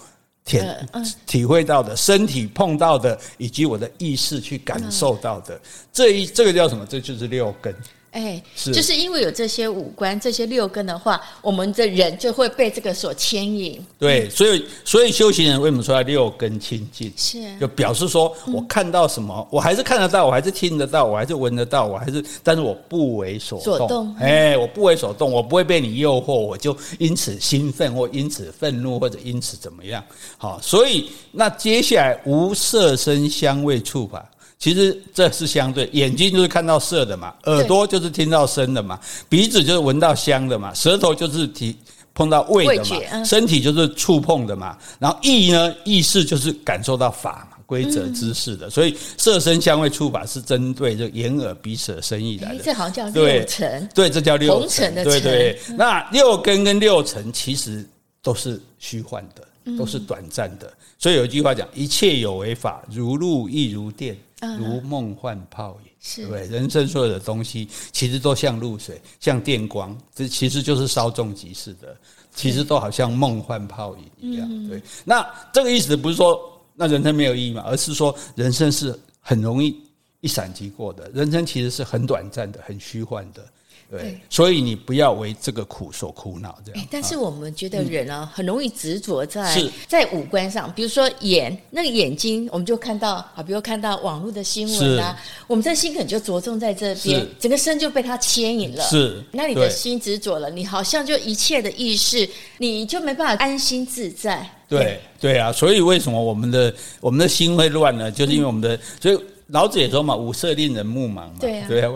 [SPEAKER 1] 舔体会到的，身体碰到的，以及我的意识去感受到的，这一这个叫什么？这就是六根。
[SPEAKER 2] 哎，是就是因为有这些五官、这些六根的话，我们的人就会被这个所牵引。
[SPEAKER 1] 对，所以所以修行人为什么说要六根清净？
[SPEAKER 2] 是，
[SPEAKER 1] 就表示说我看到什么，嗯、我还是看得到，我还是听得到，我还是闻得到，我还是，但是我不为所动。所动哎，我不为所动，我不会被你诱惑，我就因此兴奋，或因此愤怒，或者因此怎么样？好，所以那接下来无色声香味触法。其实这是相对，眼睛就是看到色的嘛，耳朵就是听到声的嘛，鼻子就是闻到香的嘛，舌头就是体碰到味的嘛，身体就是触碰的嘛，然后意呢，意识就是感受到法嘛，规则知识的，所以色身香味触法是针对这眼耳鼻舌身意来的。
[SPEAKER 2] 这好像叫六尘，
[SPEAKER 1] 对，这叫六
[SPEAKER 2] 尘的尘。
[SPEAKER 1] 对对，那六根跟六尘其实都是虚幻的，都是短暂的。所以有一句话讲：一切有为法，如露亦如电。如梦幻泡影，是对不对？人生所有的东西，其实都像露水，像电光，这其实就是稍纵即逝的，其实都好像梦幻泡影一样。对，那这个意思不是说那人生没有意义嘛，而是说人生是很容易一闪即过的，人生其实是很短暂的，很虚幻的。
[SPEAKER 2] 对，
[SPEAKER 1] 所以你不要为这个苦所苦恼，这样。
[SPEAKER 2] 但是我们觉得人啊，很容易执着在、
[SPEAKER 1] 嗯、
[SPEAKER 2] 在五官上，比如说眼，那个眼睛，我们就看到啊，比如看到网络的新闻啊，我们的心可能就着重在这边，整个身就被它牵引了。
[SPEAKER 1] 是，
[SPEAKER 2] 那你的心执着了，你好像就一切的意识，你就没办法安心自在。
[SPEAKER 1] 对，对，对啊，所以为什么我们的我们的心会乱呢？就是因为我们的，嗯、所以。老子也说嘛，五色令人目盲嘛。
[SPEAKER 2] 对啊，
[SPEAKER 1] 对啊，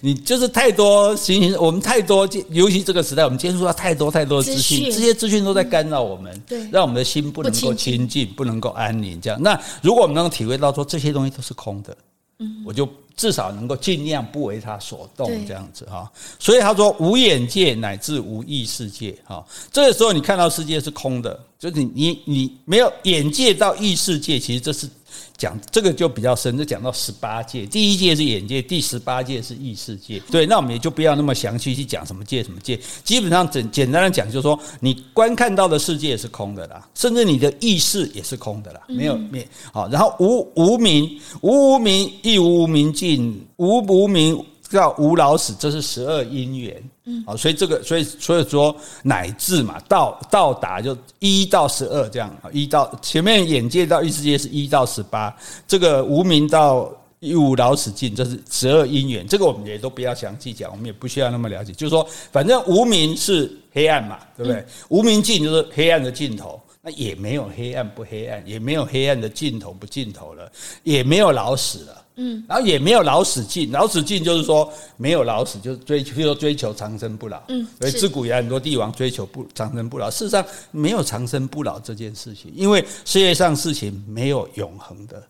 [SPEAKER 1] 你就是太多行行，我们太多，尤其这个时代，我们接触到太多太多的资讯，这些资讯都在干扰我们，对，让我们的心不能够清净，不能够安宁。这样，那如果我们能够体会到说这些东西都是空的，嗯，我就至少能够尽量不为他所动，这样子哈。所以他说，无眼界乃至无意世界，哈，这个时候你看到世界是空的，就是你你你没有眼界到意世界，其实这是。讲这个就比较深，就讲到十八界，第一界是眼界，第十八界是意世界。对，那我们也就不要那么详细去讲什么界什么界，基本上简简单的讲，就是说你观看到的世界是空的啦，甚至你的意识也是空的啦，没有灭。好，然后无无明，无无明亦无无明尽，无无名。叫无老死，这是十二因缘。嗯，好，所以这个，所以所以说乃至嘛，到到达就一到十二这样，一到前面眼界到意识界是一到十八，这个无名到一无老死尽，这是十二因缘。这个我们也都不要详细讲，我们也不需要那么了解。就是说，反正无名是黑暗嘛，对不对？嗯、无名尽就是黑暗的尽头，那也没有黑暗不黑暗，也没有黑暗的尽头不尽头了，也没有老死了。嗯，然后也没有老死尽，老死尽就是说没有老死，就是追求，比如说追求长生不老。嗯，所以自古以来很多帝王追求不长生不老，事实上没有长生不老这件事情，因为世界上事情没有永恒的。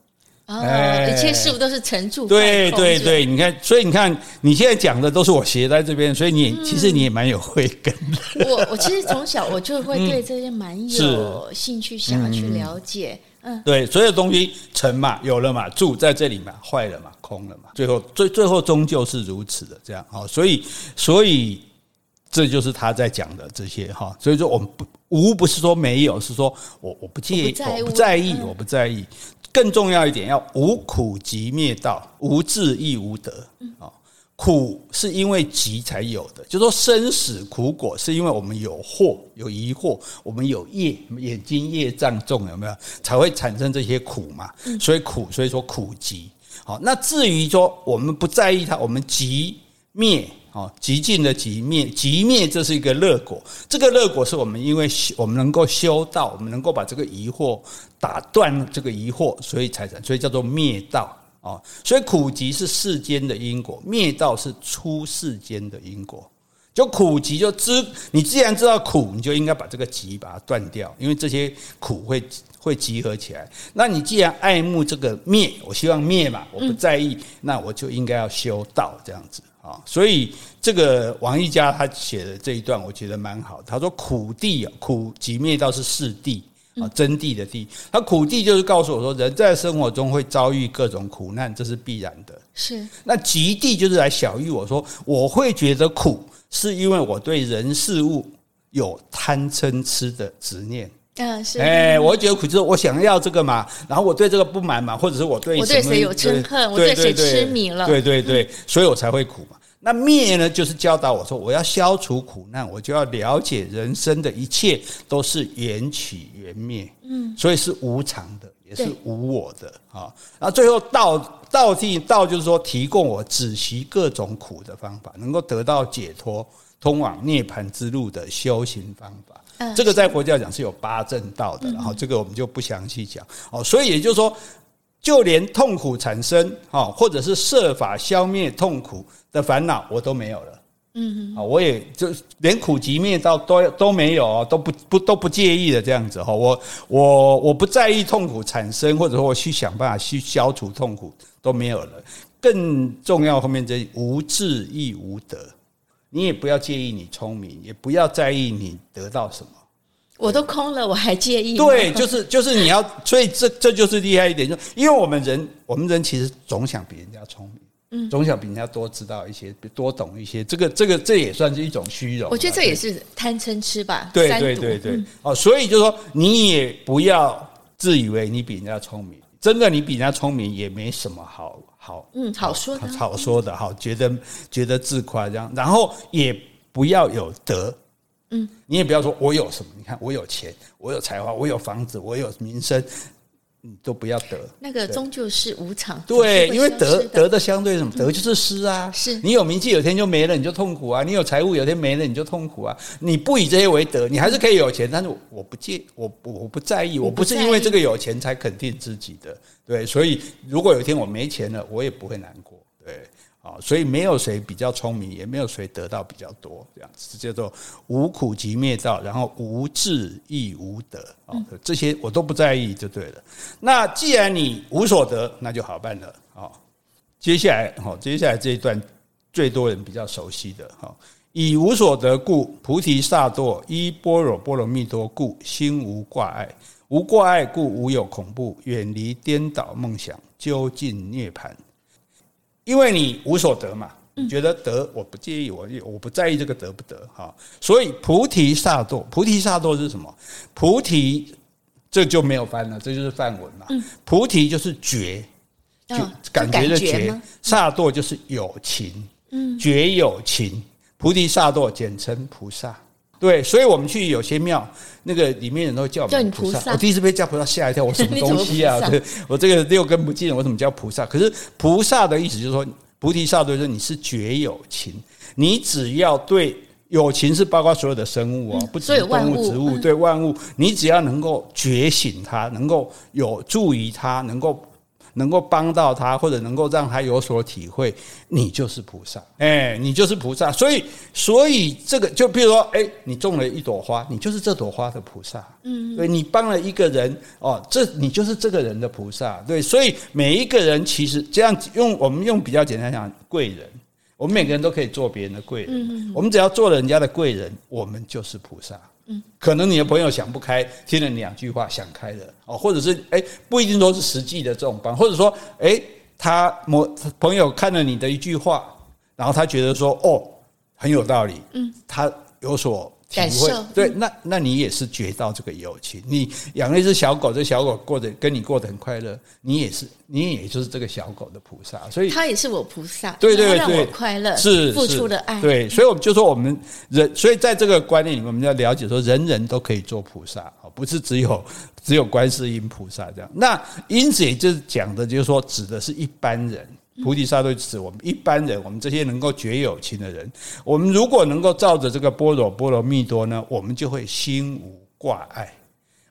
[SPEAKER 2] 哦，哎、一切事物都是成住。
[SPEAKER 1] 对对对，你看，所以你看你现在讲的都是我写在这边，所以你、嗯、其实你也蛮有慧根的。
[SPEAKER 2] 我我其实从小我就会对这些蛮 有兴趣，想要去了解。嗯，
[SPEAKER 1] 对，所有东西成嘛，有了嘛，住在这里嘛，坏了嘛，空了嘛，最后最最后终究是如此的，这样哈，所以所以这就是他在讲的这些哈，所以说我们不无不是说没有，是说我我不介意，我不在意，我不在意，更重要一点要无苦集灭道，无智亦无得啊。苦是因为急才有的，就说生死苦果是因为我们有惑、有疑惑，我们有业，眼睛业障重，有没有才会产生这些苦嘛？所以苦，所以说苦集。好，那至于说我们不在意它，我们集灭，哦，极尽的极灭，极灭这是一个乐果。这个乐果是我们因为我们能够修道，我们能够把这个疑惑打断，这个疑惑，所以才产，所以叫做灭道。哦，所以苦集是世间的因果，灭道是出世间的因果。就苦集就知，你既然知道苦，你就应该把这个集把它断掉，因为这些苦会会集合起来。那你既然爱慕这个灭，我希望灭嘛，我不在意，那我就应该要修道这样子啊。所以这个王一家他写的这一段，我觉得蛮好。他说苦地啊，苦集灭道是四谛。啊，真谛的谛，他苦谛就是告诉我说，人在生活中会遭遇各种苦难，这是必然的。是，那极谛就是来小喻我说，我会觉得苦，是因为我对人事物有贪嗔痴的执念。嗯，是。哎，我会觉得苦，就是我想要这个嘛，然后我对这个不满嘛，或者是我对我对谁有嗔恨，我对谁痴迷了，对对对，所以我才会苦嘛。那灭呢，就是教导我说，我要消除苦难，我就要了解人生的一切都是缘起缘灭，嗯，所以是无常的，也是无我的啊。然后最后道道谛道就是说，提供我止息各种苦的方法，能够得到解脱，通往涅槃之路的修行方法。这个在佛教讲是有八正道的，然后这个我们就不详细讲哦。所以也就是说。就连痛苦产生，哈，或者是设法消灭痛苦的烦恼，我都没有了。嗯，啊，我也就连苦集灭道都都没有，都不不都不介意的这样子哈。我我我不在意痛苦产生，或者说我去想办法去消除痛苦都没有了。更重要后面这无智亦无德，你也不要介意你聪明，也不要在意你得到什么。
[SPEAKER 2] 我都空了，我还介意吗？
[SPEAKER 1] 对，就是就是你要，所以这这就是厉害一点，就因为我们人，我们人其实总想比人家聪明，嗯，总想比人家多知道一些，多懂一些。这个这个这也算是一种虚荣。
[SPEAKER 2] 我觉得这也是贪嗔痴吧。
[SPEAKER 1] 对对对对，哦，所以就说你也不要自以为你比人家聪明，真的你比人家聪明也没什么好好
[SPEAKER 2] 嗯好说的
[SPEAKER 1] 好说的好觉得觉得自夸这样，然后也不要有德，嗯，你也不要说我有什么，你看我有钱，我有才华，我有房子，我有名声。你都不要得，
[SPEAKER 2] 那个终究是无常。
[SPEAKER 1] 对，因为得得的相对什么？得就是失啊。是你有名气，有天就没了，你就痛苦啊；你有财物，有天没了，你就痛苦啊。你不以这些为得，你还是可以有钱，但是我不介，我我不在意，我不是因为这个有钱才肯定自己的。对，所以如果有一天我没钱了，我也不会难过。对。啊，所以没有谁比较聪明，也没有谁得到比较多，这样子叫做无苦集灭道，然后无智亦无得啊，这些我都不在意就对了。那既然你无所得，那就好办了啊。接下来，好，接下来这一段最多人比较熟悉的哈，以无所得故，菩提萨埵依般若波罗蜜多故，心无挂碍，无挂碍故无有恐怖，远离颠倒梦想，究竟涅槃。因为你无所得嘛，你觉得得我不介意，我我不在意这个得不得哈，所以菩提萨埵，菩提萨埵是什么？菩提这就没有翻了，这就是梵文嘛。菩提就是觉，就感觉的觉，萨埵就是有情，觉有情，菩提萨埵简称菩萨。对，所以我们去有些庙，那个里面人都叫我们菩萨。我第一次被叫菩萨吓一跳，我什么 东西啊？对，我这个六根不净，我怎么叫菩萨？可是菩萨的意思就是说，菩提萨埵就是你是觉有情，你只要对有情是包括所有的生物哦，不只是动物、植物，对万物，你只要能够觉醒它，能够有助于它，能够。能够帮到他，或者能够让他有所体会，你就是菩萨，哎，你就是菩萨。所以，所以这个就比如说，哎，你种了一朵花，你就是这朵花的菩萨。嗯，对，你帮了一个人，哦，这你就是这个人的菩萨。对，所以每一个人其实这样用，我们用比较简单讲，贵人，我们每个人都可以做别人的贵人。嗯，我们只要做了人家的贵人，我们就是菩萨。嗯，可能你的朋友想不开，听了你两句话想开了。哦，或者是诶，不一定说是实际的这种帮，或者说诶，他某朋友看了你的一句话，然后他觉得说哦很有道理，嗯，他有所。体会对，那那你也是觉到这个友情。你养了一只小狗，这小狗过得跟你过得很快乐，你也是，你也就是这个小狗的菩萨。所以它也是我菩萨，对对对，让我快乐是付出的爱。对，所以我们就说我们人，所以在这个观念里面，我们要了解说，人人都可以做菩萨啊，不是只有只有观世音菩萨这样。那因此也就是讲的，就是说指的是一般人。菩提萨埵指我们一般人，我们这些能够觉有情的人，我们如果能够照着这个般若波罗蜜多呢，我们就会心无挂碍，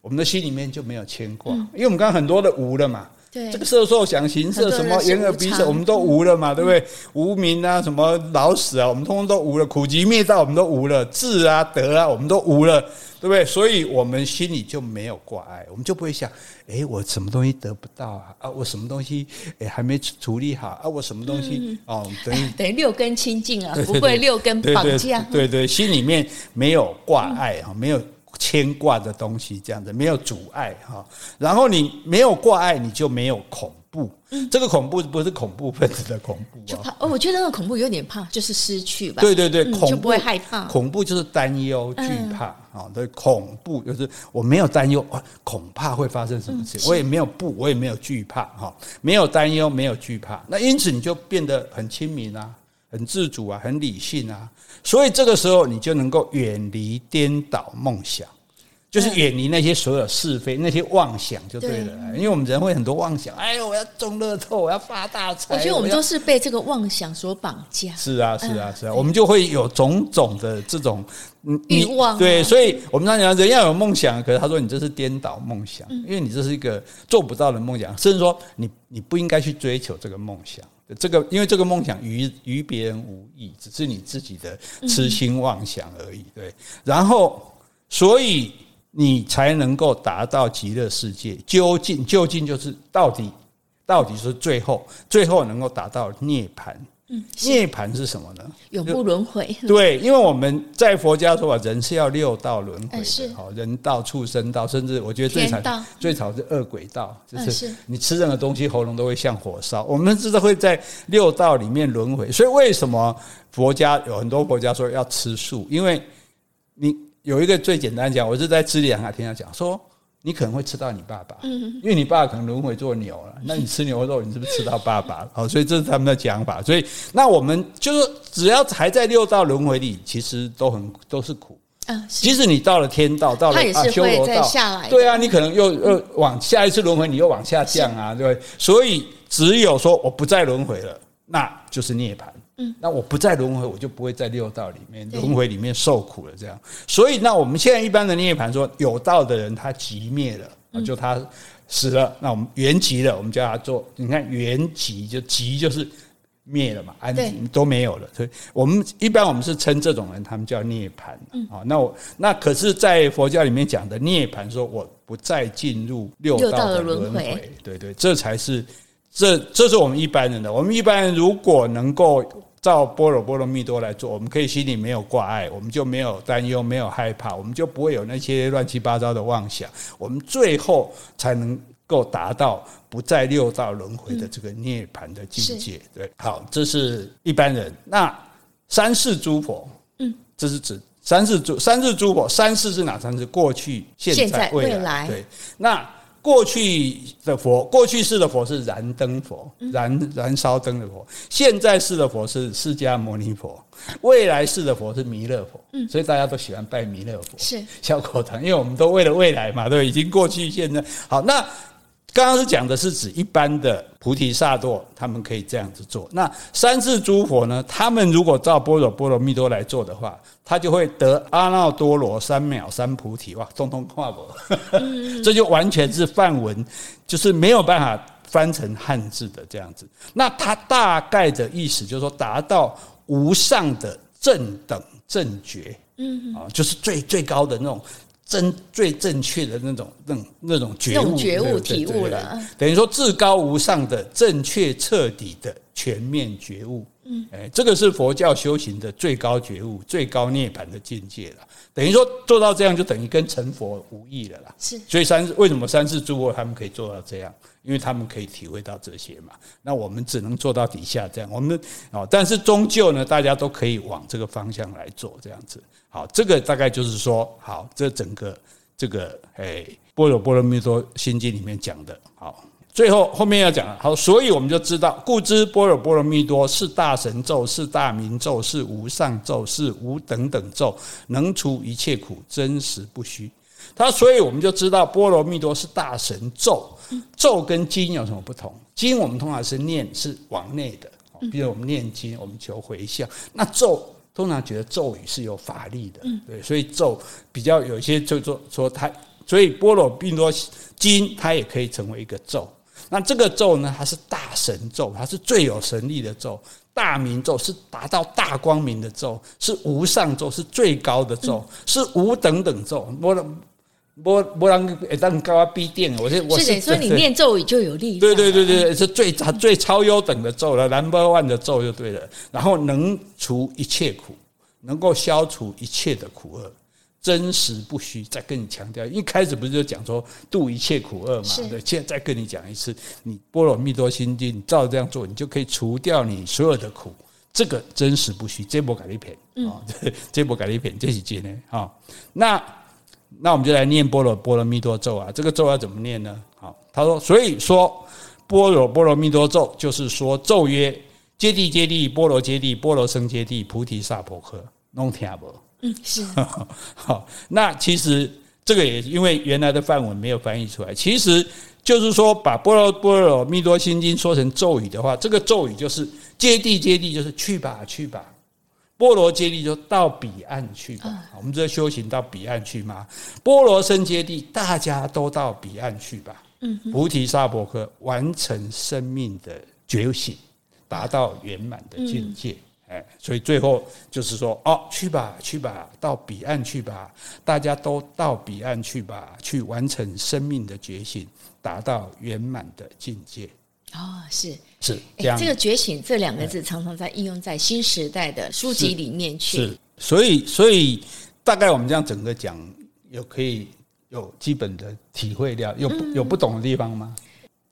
[SPEAKER 1] 我们的心里面就没有牵挂，因为我们刚刚很多的无了嘛。对，这个色受想行色什么眼耳鼻舌，我们都无了嘛，对不对？无名啊，什么老死啊，我们通通都无了。苦集灭道，我们都无了。智啊，德啊，我们都无了，对不对？所以我们心里就没有挂碍，我们就不会想，哎，我什么东西得不到啊？啊，我什么东西哎还没处理好啊？我什么东西哦？等于 等于六根清净啊，不会六根绑架。对对，心里面没有挂碍啊，没有。牵挂的东西，这样子没有阻碍哈，然后你没有挂碍，你就没有恐怖。嗯，这个恐怖不是恐怖分子的恐怖，就怕哦。我觉得那个恐怖有点怕，就是失去吧。对对对，恐怖就不会害怕。恐怖就是担忧、惧怕啊。对，恐怖就是我没有担忧，恐怕会发生什么事。我也没有不，我也没有惧怕哈，没有担忧，没有惧怕。那因此你就变得很亲民啊，很自主啊，很理性啊。所以这个时候，你就能够远离颠倒梦想，就是远离那些所有是非、那些妄想就对了。因为我们人会很多妄想，哎呦，我要中乐透，我要发大财。我觉得我们都是被这个妄想所绑架。是啊，是啊，是啊，我们就会有种种的这种欲望。对，所以我们常讲，人要有梦想，可是他说你这是颠倒梦想，因为你这是一个做不到的梦想，甚至说你你不应该去追求这个梦想。这个，因为这个梦想与与别人无异，只是你自己的痴心妄想而已。对，然后，所以你才能够达到极乐世界。究竟，究竟就是到底，到底是最后，最后能够达到涅槃。嗯，涅槃是什么呢？永不轮回。对，因为我们在佛家说法，人是要六道轮回的，好，人道、畜生道，甚至我觉得最惨、最惨是恶鬼道，就是你吃任何东西，喉咙都会像火烧。我们知道会在六道里面轮回，所以为什么佛家有很多佛家说要吃素？因为你有一个最简单讲，我是在知礼堂还听他讲说，你可能会吃到你爸爸，因为你爸爸可能轮回做牛了，那你吃牛肉，你是不是吃到爸爸了？好，所以这是他们的讲法。所以那我们就是只要还在六道轮回里，其实都很都是苦。嗯，即使你到了天道，到了啊修罗道，对啊，你可能又又往下一次轮回，你又往下降啊，对不对？所以只有说我不再轮回了，那就是涅槃。嗯，那我不再轮回，我就不会在六道里面轮回里面受苦了。这样，所以那我们现在一般的涅槃说，有道的人他即灭了，就他死了，那我们原寂了，我们叫他做，你看原寂就寂就是。灭了嘛，安静都没有了，所以我们一般我们是称这种人，他们叫涅槃。啊，那我那可是，在佛教里面讲的涅槃，说我不再进入六道的轮回，对对，这才是这这是我们一般人的。我们一般人如果能够照般若波罗蜜多来做，我们可以心里没有挂碍，我们就没有担忧，没有害怕，我们就不会有那些乱七八糟的妄想，我们最后才能。够达到不在六道轮回的这个涅槃的境界，嗯、对，好，这是一般人。那三世诸佛，嗯，这是指三世诸三世诸佛，三世是哪三世？过去、现在、未来。未来对，那过去的佛，过去式的佛是燃灯佛，燃燃烧灯的佛；现在式的佛是释迦牟尼佛，未来式的佛是弥勒佛。嗯，所以大家都喜欢拜弥勒佛，是小口堂，因为我们都为了未来嘛，对，已经过去、现在。好，那。刚刚是讲的是指一般的菩提萨埵，他们可以这样子做。那三世诸佛呢？他们如果照般若波罗蜜多来做的话，他就会得阿耨多罗三藐三菩提。哇，通通跨过，这就完全是梵文，就是没有办法翻成汉字的这样子。那他大概的意思就是说，达到无上的正等正觉，嗯，啊，就是最最高的那种。真最正确的那种、那种、那种觉悟、
[SPEAKER 2] 觉悟体悟了，
[SPEAKER 1] 等于说至高无上的正确彻底的全面觉悟。嗯，哎，这个是佛教修行的最高觉悟、最高涅槃的境界了。等于说做到这样，就等于跟成佛无异了啦。是，所以三为什么三世诸佛他们可以做到这样？因为他们可以体会到这些嘛。那我们只能做到底下这样。我们哦，但是终究呢，大家都可以往这个方向来做，这样子。好，这个大概就是说，好，这整个这个诶，《般若波罗蜜多心经》里面讲的，好，最后后面要讲了，好，所以我们就知道，故知般若波罗蜜多是大神咒，是大明咒，是无上咒，是无等等咒，能除一切苦，真实不虚。他所以我们就知道，波罗蜜多是大神咒，咒跟经有什么不同？经我们通常是念，是往内的，比如我们念经，我们求回向，那咒。通常觉得咒语是有法力的，对，所以咒比较有一些就说说它，所以波罗蜜多经它也可以成为一个咒。那这个咒呢，它是大神咒，它是最有神力的咒。大明咒是达到大光明的咒，是无上咒，是最高的咒，是无等等咒。般若波波浪诶，当高啊必定，我是我是
[SPEAKER 2] 说你念咒语就有力。
[SPEAKER 1] 对对对对，是最最超优等的咒了，number one 的咒就对了。然后能除一切苦，能够消除一切的苦厄，真实不虚。再跟你强调，一开始不是就讲说度一切苦厄嘛？对，现在再跟你讲一次，你般若蜜多心经，你照这样做，你就可以除掉你所有的苦。这个真实不虚，这波改一片啊，这波改一片，这是真的啊。那。那我们就来念般若波罗蜜多咒啊，这个咒要怎么念呢？好，他说，所以说波若波罗蜜多咒就是说咒曰：揭谛揭谛，波罗揭谛，波罗僧揭谛，菩提萨婆诃。弄听不？嗯，是。好，那其实这个也因为原来的范文没有翻译出来，其实就是说把波罗波罗蜜多心经说成咒语的话，这个咒语就是接地接地，就是去吧去吧。波罗揭谛就到彼岸去吧，我们这修行到彼岸去吗。波罗僧揭谛，大家都到彼岸去吧。菩提萨婆诃完成生命的觉醒，达到圆满的境界。哎，所以最后就是说，哦，去吧，去吧，到彼岸去吧，大家都到彼岸去吧，去完成生命的觉醒，达到圆满的境界。
[SPEAKER 2] 哦，是
[SPEAKER 1] 是这样，
[SPEAKER 2] 这个“觉醒”这两个字常常在应用在新时代的书籍里面去。
[SPEAKER 1] 是，是，所以所以大概我们这样整个讲，有可以有基本的体会掉，有有不懂的地方吗？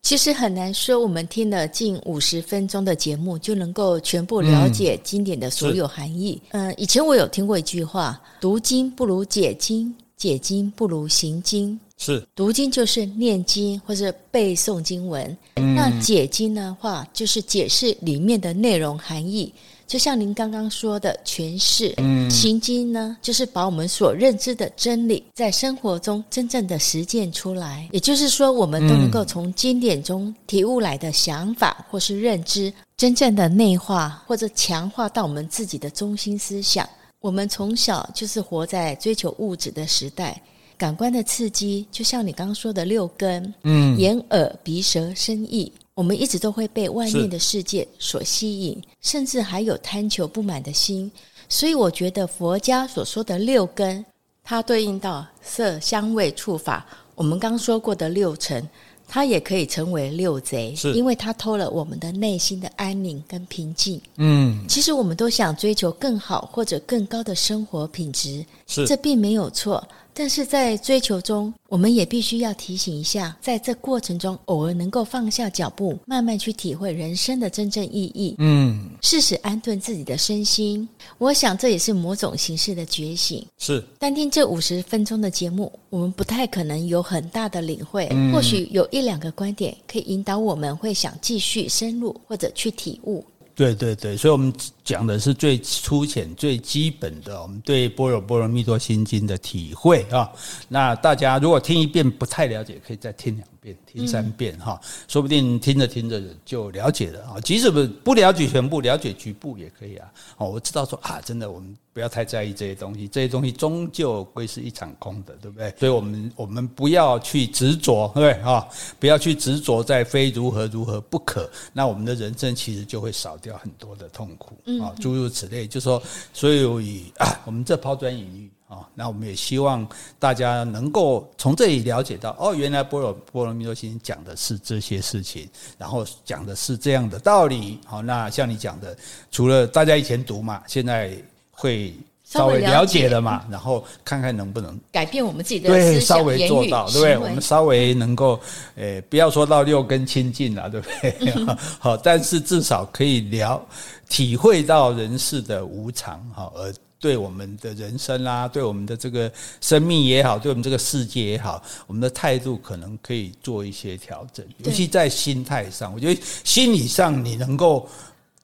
[SPEAKER 2] 其实很难说，我们听了近五十分钟的节目，就能够全部了解经典的所有含义。嗯，呃，以前我有听过一句话：“读经不如解经，解经不如行经。”
[SPEAKER 1] 是
[SPEAKER 2] 读经就是念经或者背诵经文，嗯、那解经的话就是解释里面的内容含义。就像您刚刚说的诠释，嗯，行经呢，就是把我们所认知的真理，在生活中真正的实践出来。也就是说，我们都能够从经典中体悟来的想法或是认知，真正的内化或者强化到我们自己的中心思想。我们从小就是活在追求物质的时代，感官的刺激，就像你刚刚说的六根，嗯，眼、耳、鼻、舌、身、意。我们一直都会被外面的世界所吸引，甚至还有贪求不满的心。所以，我觉得佛家所说的六根，它对应到色、香味、触、法。我们刚说过的六尘，它也可以称为六贼，是因为它偷了我们的内心的安宁跟平静。嗯，其实我们都想追求更好或者更高的生活品质，这并没有错。但是在追求中，我们也必须要提醒一下，在这过程中，偶尔能够放下脚步，慢慢去体会人生的真正意义。嗯，适时安顿自己的身心，我想这也是某种形式的觉醒。
[SPEAKER 1] 是，
[SPEAKER 2] 单听这五十分钟的节目，我们不太可能有很大的领会。嗯，或许有一两个观点可以引导我们，会想继续深入或者去体悟。
[SPEAKER 1] 对对对，所以我们讲的是最粗浅、最基本的，我们对《般若波罗蜜多心经》的体会啊。那大家如果听一遍不太了解，可以再听两遍、听三遍哈，说不定听着听着就了解了啊。即使不不了解全部，了解局部也可以啊。哦，我知道说啊，真的我们。不要太在意这些东西，这些东西终究会是一场空的，对不对？所以，我们我们不要去执着，对不对？啊，不要去执着在非如何如何不可，那我们的人生其实就会少掉很多的痛苦啊，诸如此类。就说，所以以啊，我们这抛砖引玉啊，那我们也希望大家能够从这里了解到，哦，原来波罗波罗蜜多心讲的是这些事情，然后讲的是这样的道理。好，那像你讲的，除了大家以前读嘛，现在。会稍微了解了嘛，然后看看能不能
[SPEAKER 2] 改变我们自己的
[SPEAKER 1] 对，稍微做到，对不对？我们稍微能够，诶，不要说到六根清净了，对不对？好，但是至少可以了体会到人世的无常，哈，而对我们的人生啦，对我们的这个生命也好，对我们这个世界也好，我们的态度可能可以做一些调整，尤其在心态上，我觉得心理上你能够。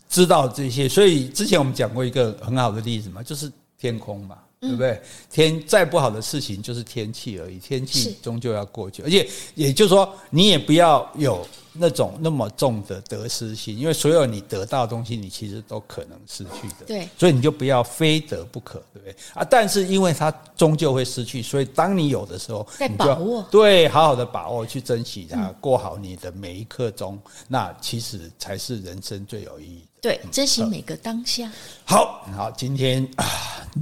[SPEAKER 1] 知道这些，所以之前我们讲过一个很好的例子嘛，就是天空嘛，对不对？天再不好的事情就是天气而已，天气终究要过去，而且也就是说，你也不要有。那种那么重的得失心，因为所有你得到的东西，你其实都可能失去的。
[SPEAKER 2] 对，
[SPEAKER 1] 所以你就不要非得不可，对不对？啊，但是因为它终究会失去，所以当你有的时候，
[SPEAKER 2] 在把握，
[SPEAKER 1] 对，好好的把握，去珍惜它，过好你的每一刻钟，那其实才是人生最有意义。
[SPEAKER 2] 对，珍惜每个当下。
[SPEAKER 1] 好好，今天啊，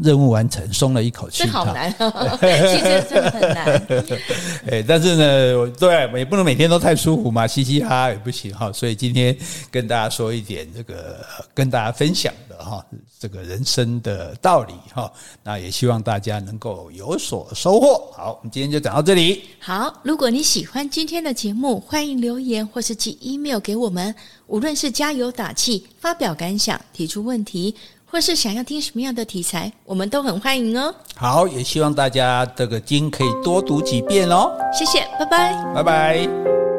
[SPEAKER 1] 任务完成，松了一口气。
[SPEAKER 2] 这好难，其实真的很难。
[SPEAKER 1] 哎，但是呢，对，也不能每天都太舒服嘛，嘻嘻哈哈也不行哈。所以今天跟大家说一点这个，跟大家分享的哈，这个人生的道理哈。那也希望大家能够有所收获。好，我们今天就讲到这里。
[SPEAKER 2] 好，如果你喜欢今天的节目，欢迎留言或是寄 email 给我们。无论是加油打气、发表感想、提出问题，或是想要听什么样的题材，我们都很欢迎哦。
[SPEAKER 1] 好，也希望大家这个经可以多读几遍哦。
[SPEAKER 2] 谢谢，拜拜，
[SPEAKER 1] 拜拜。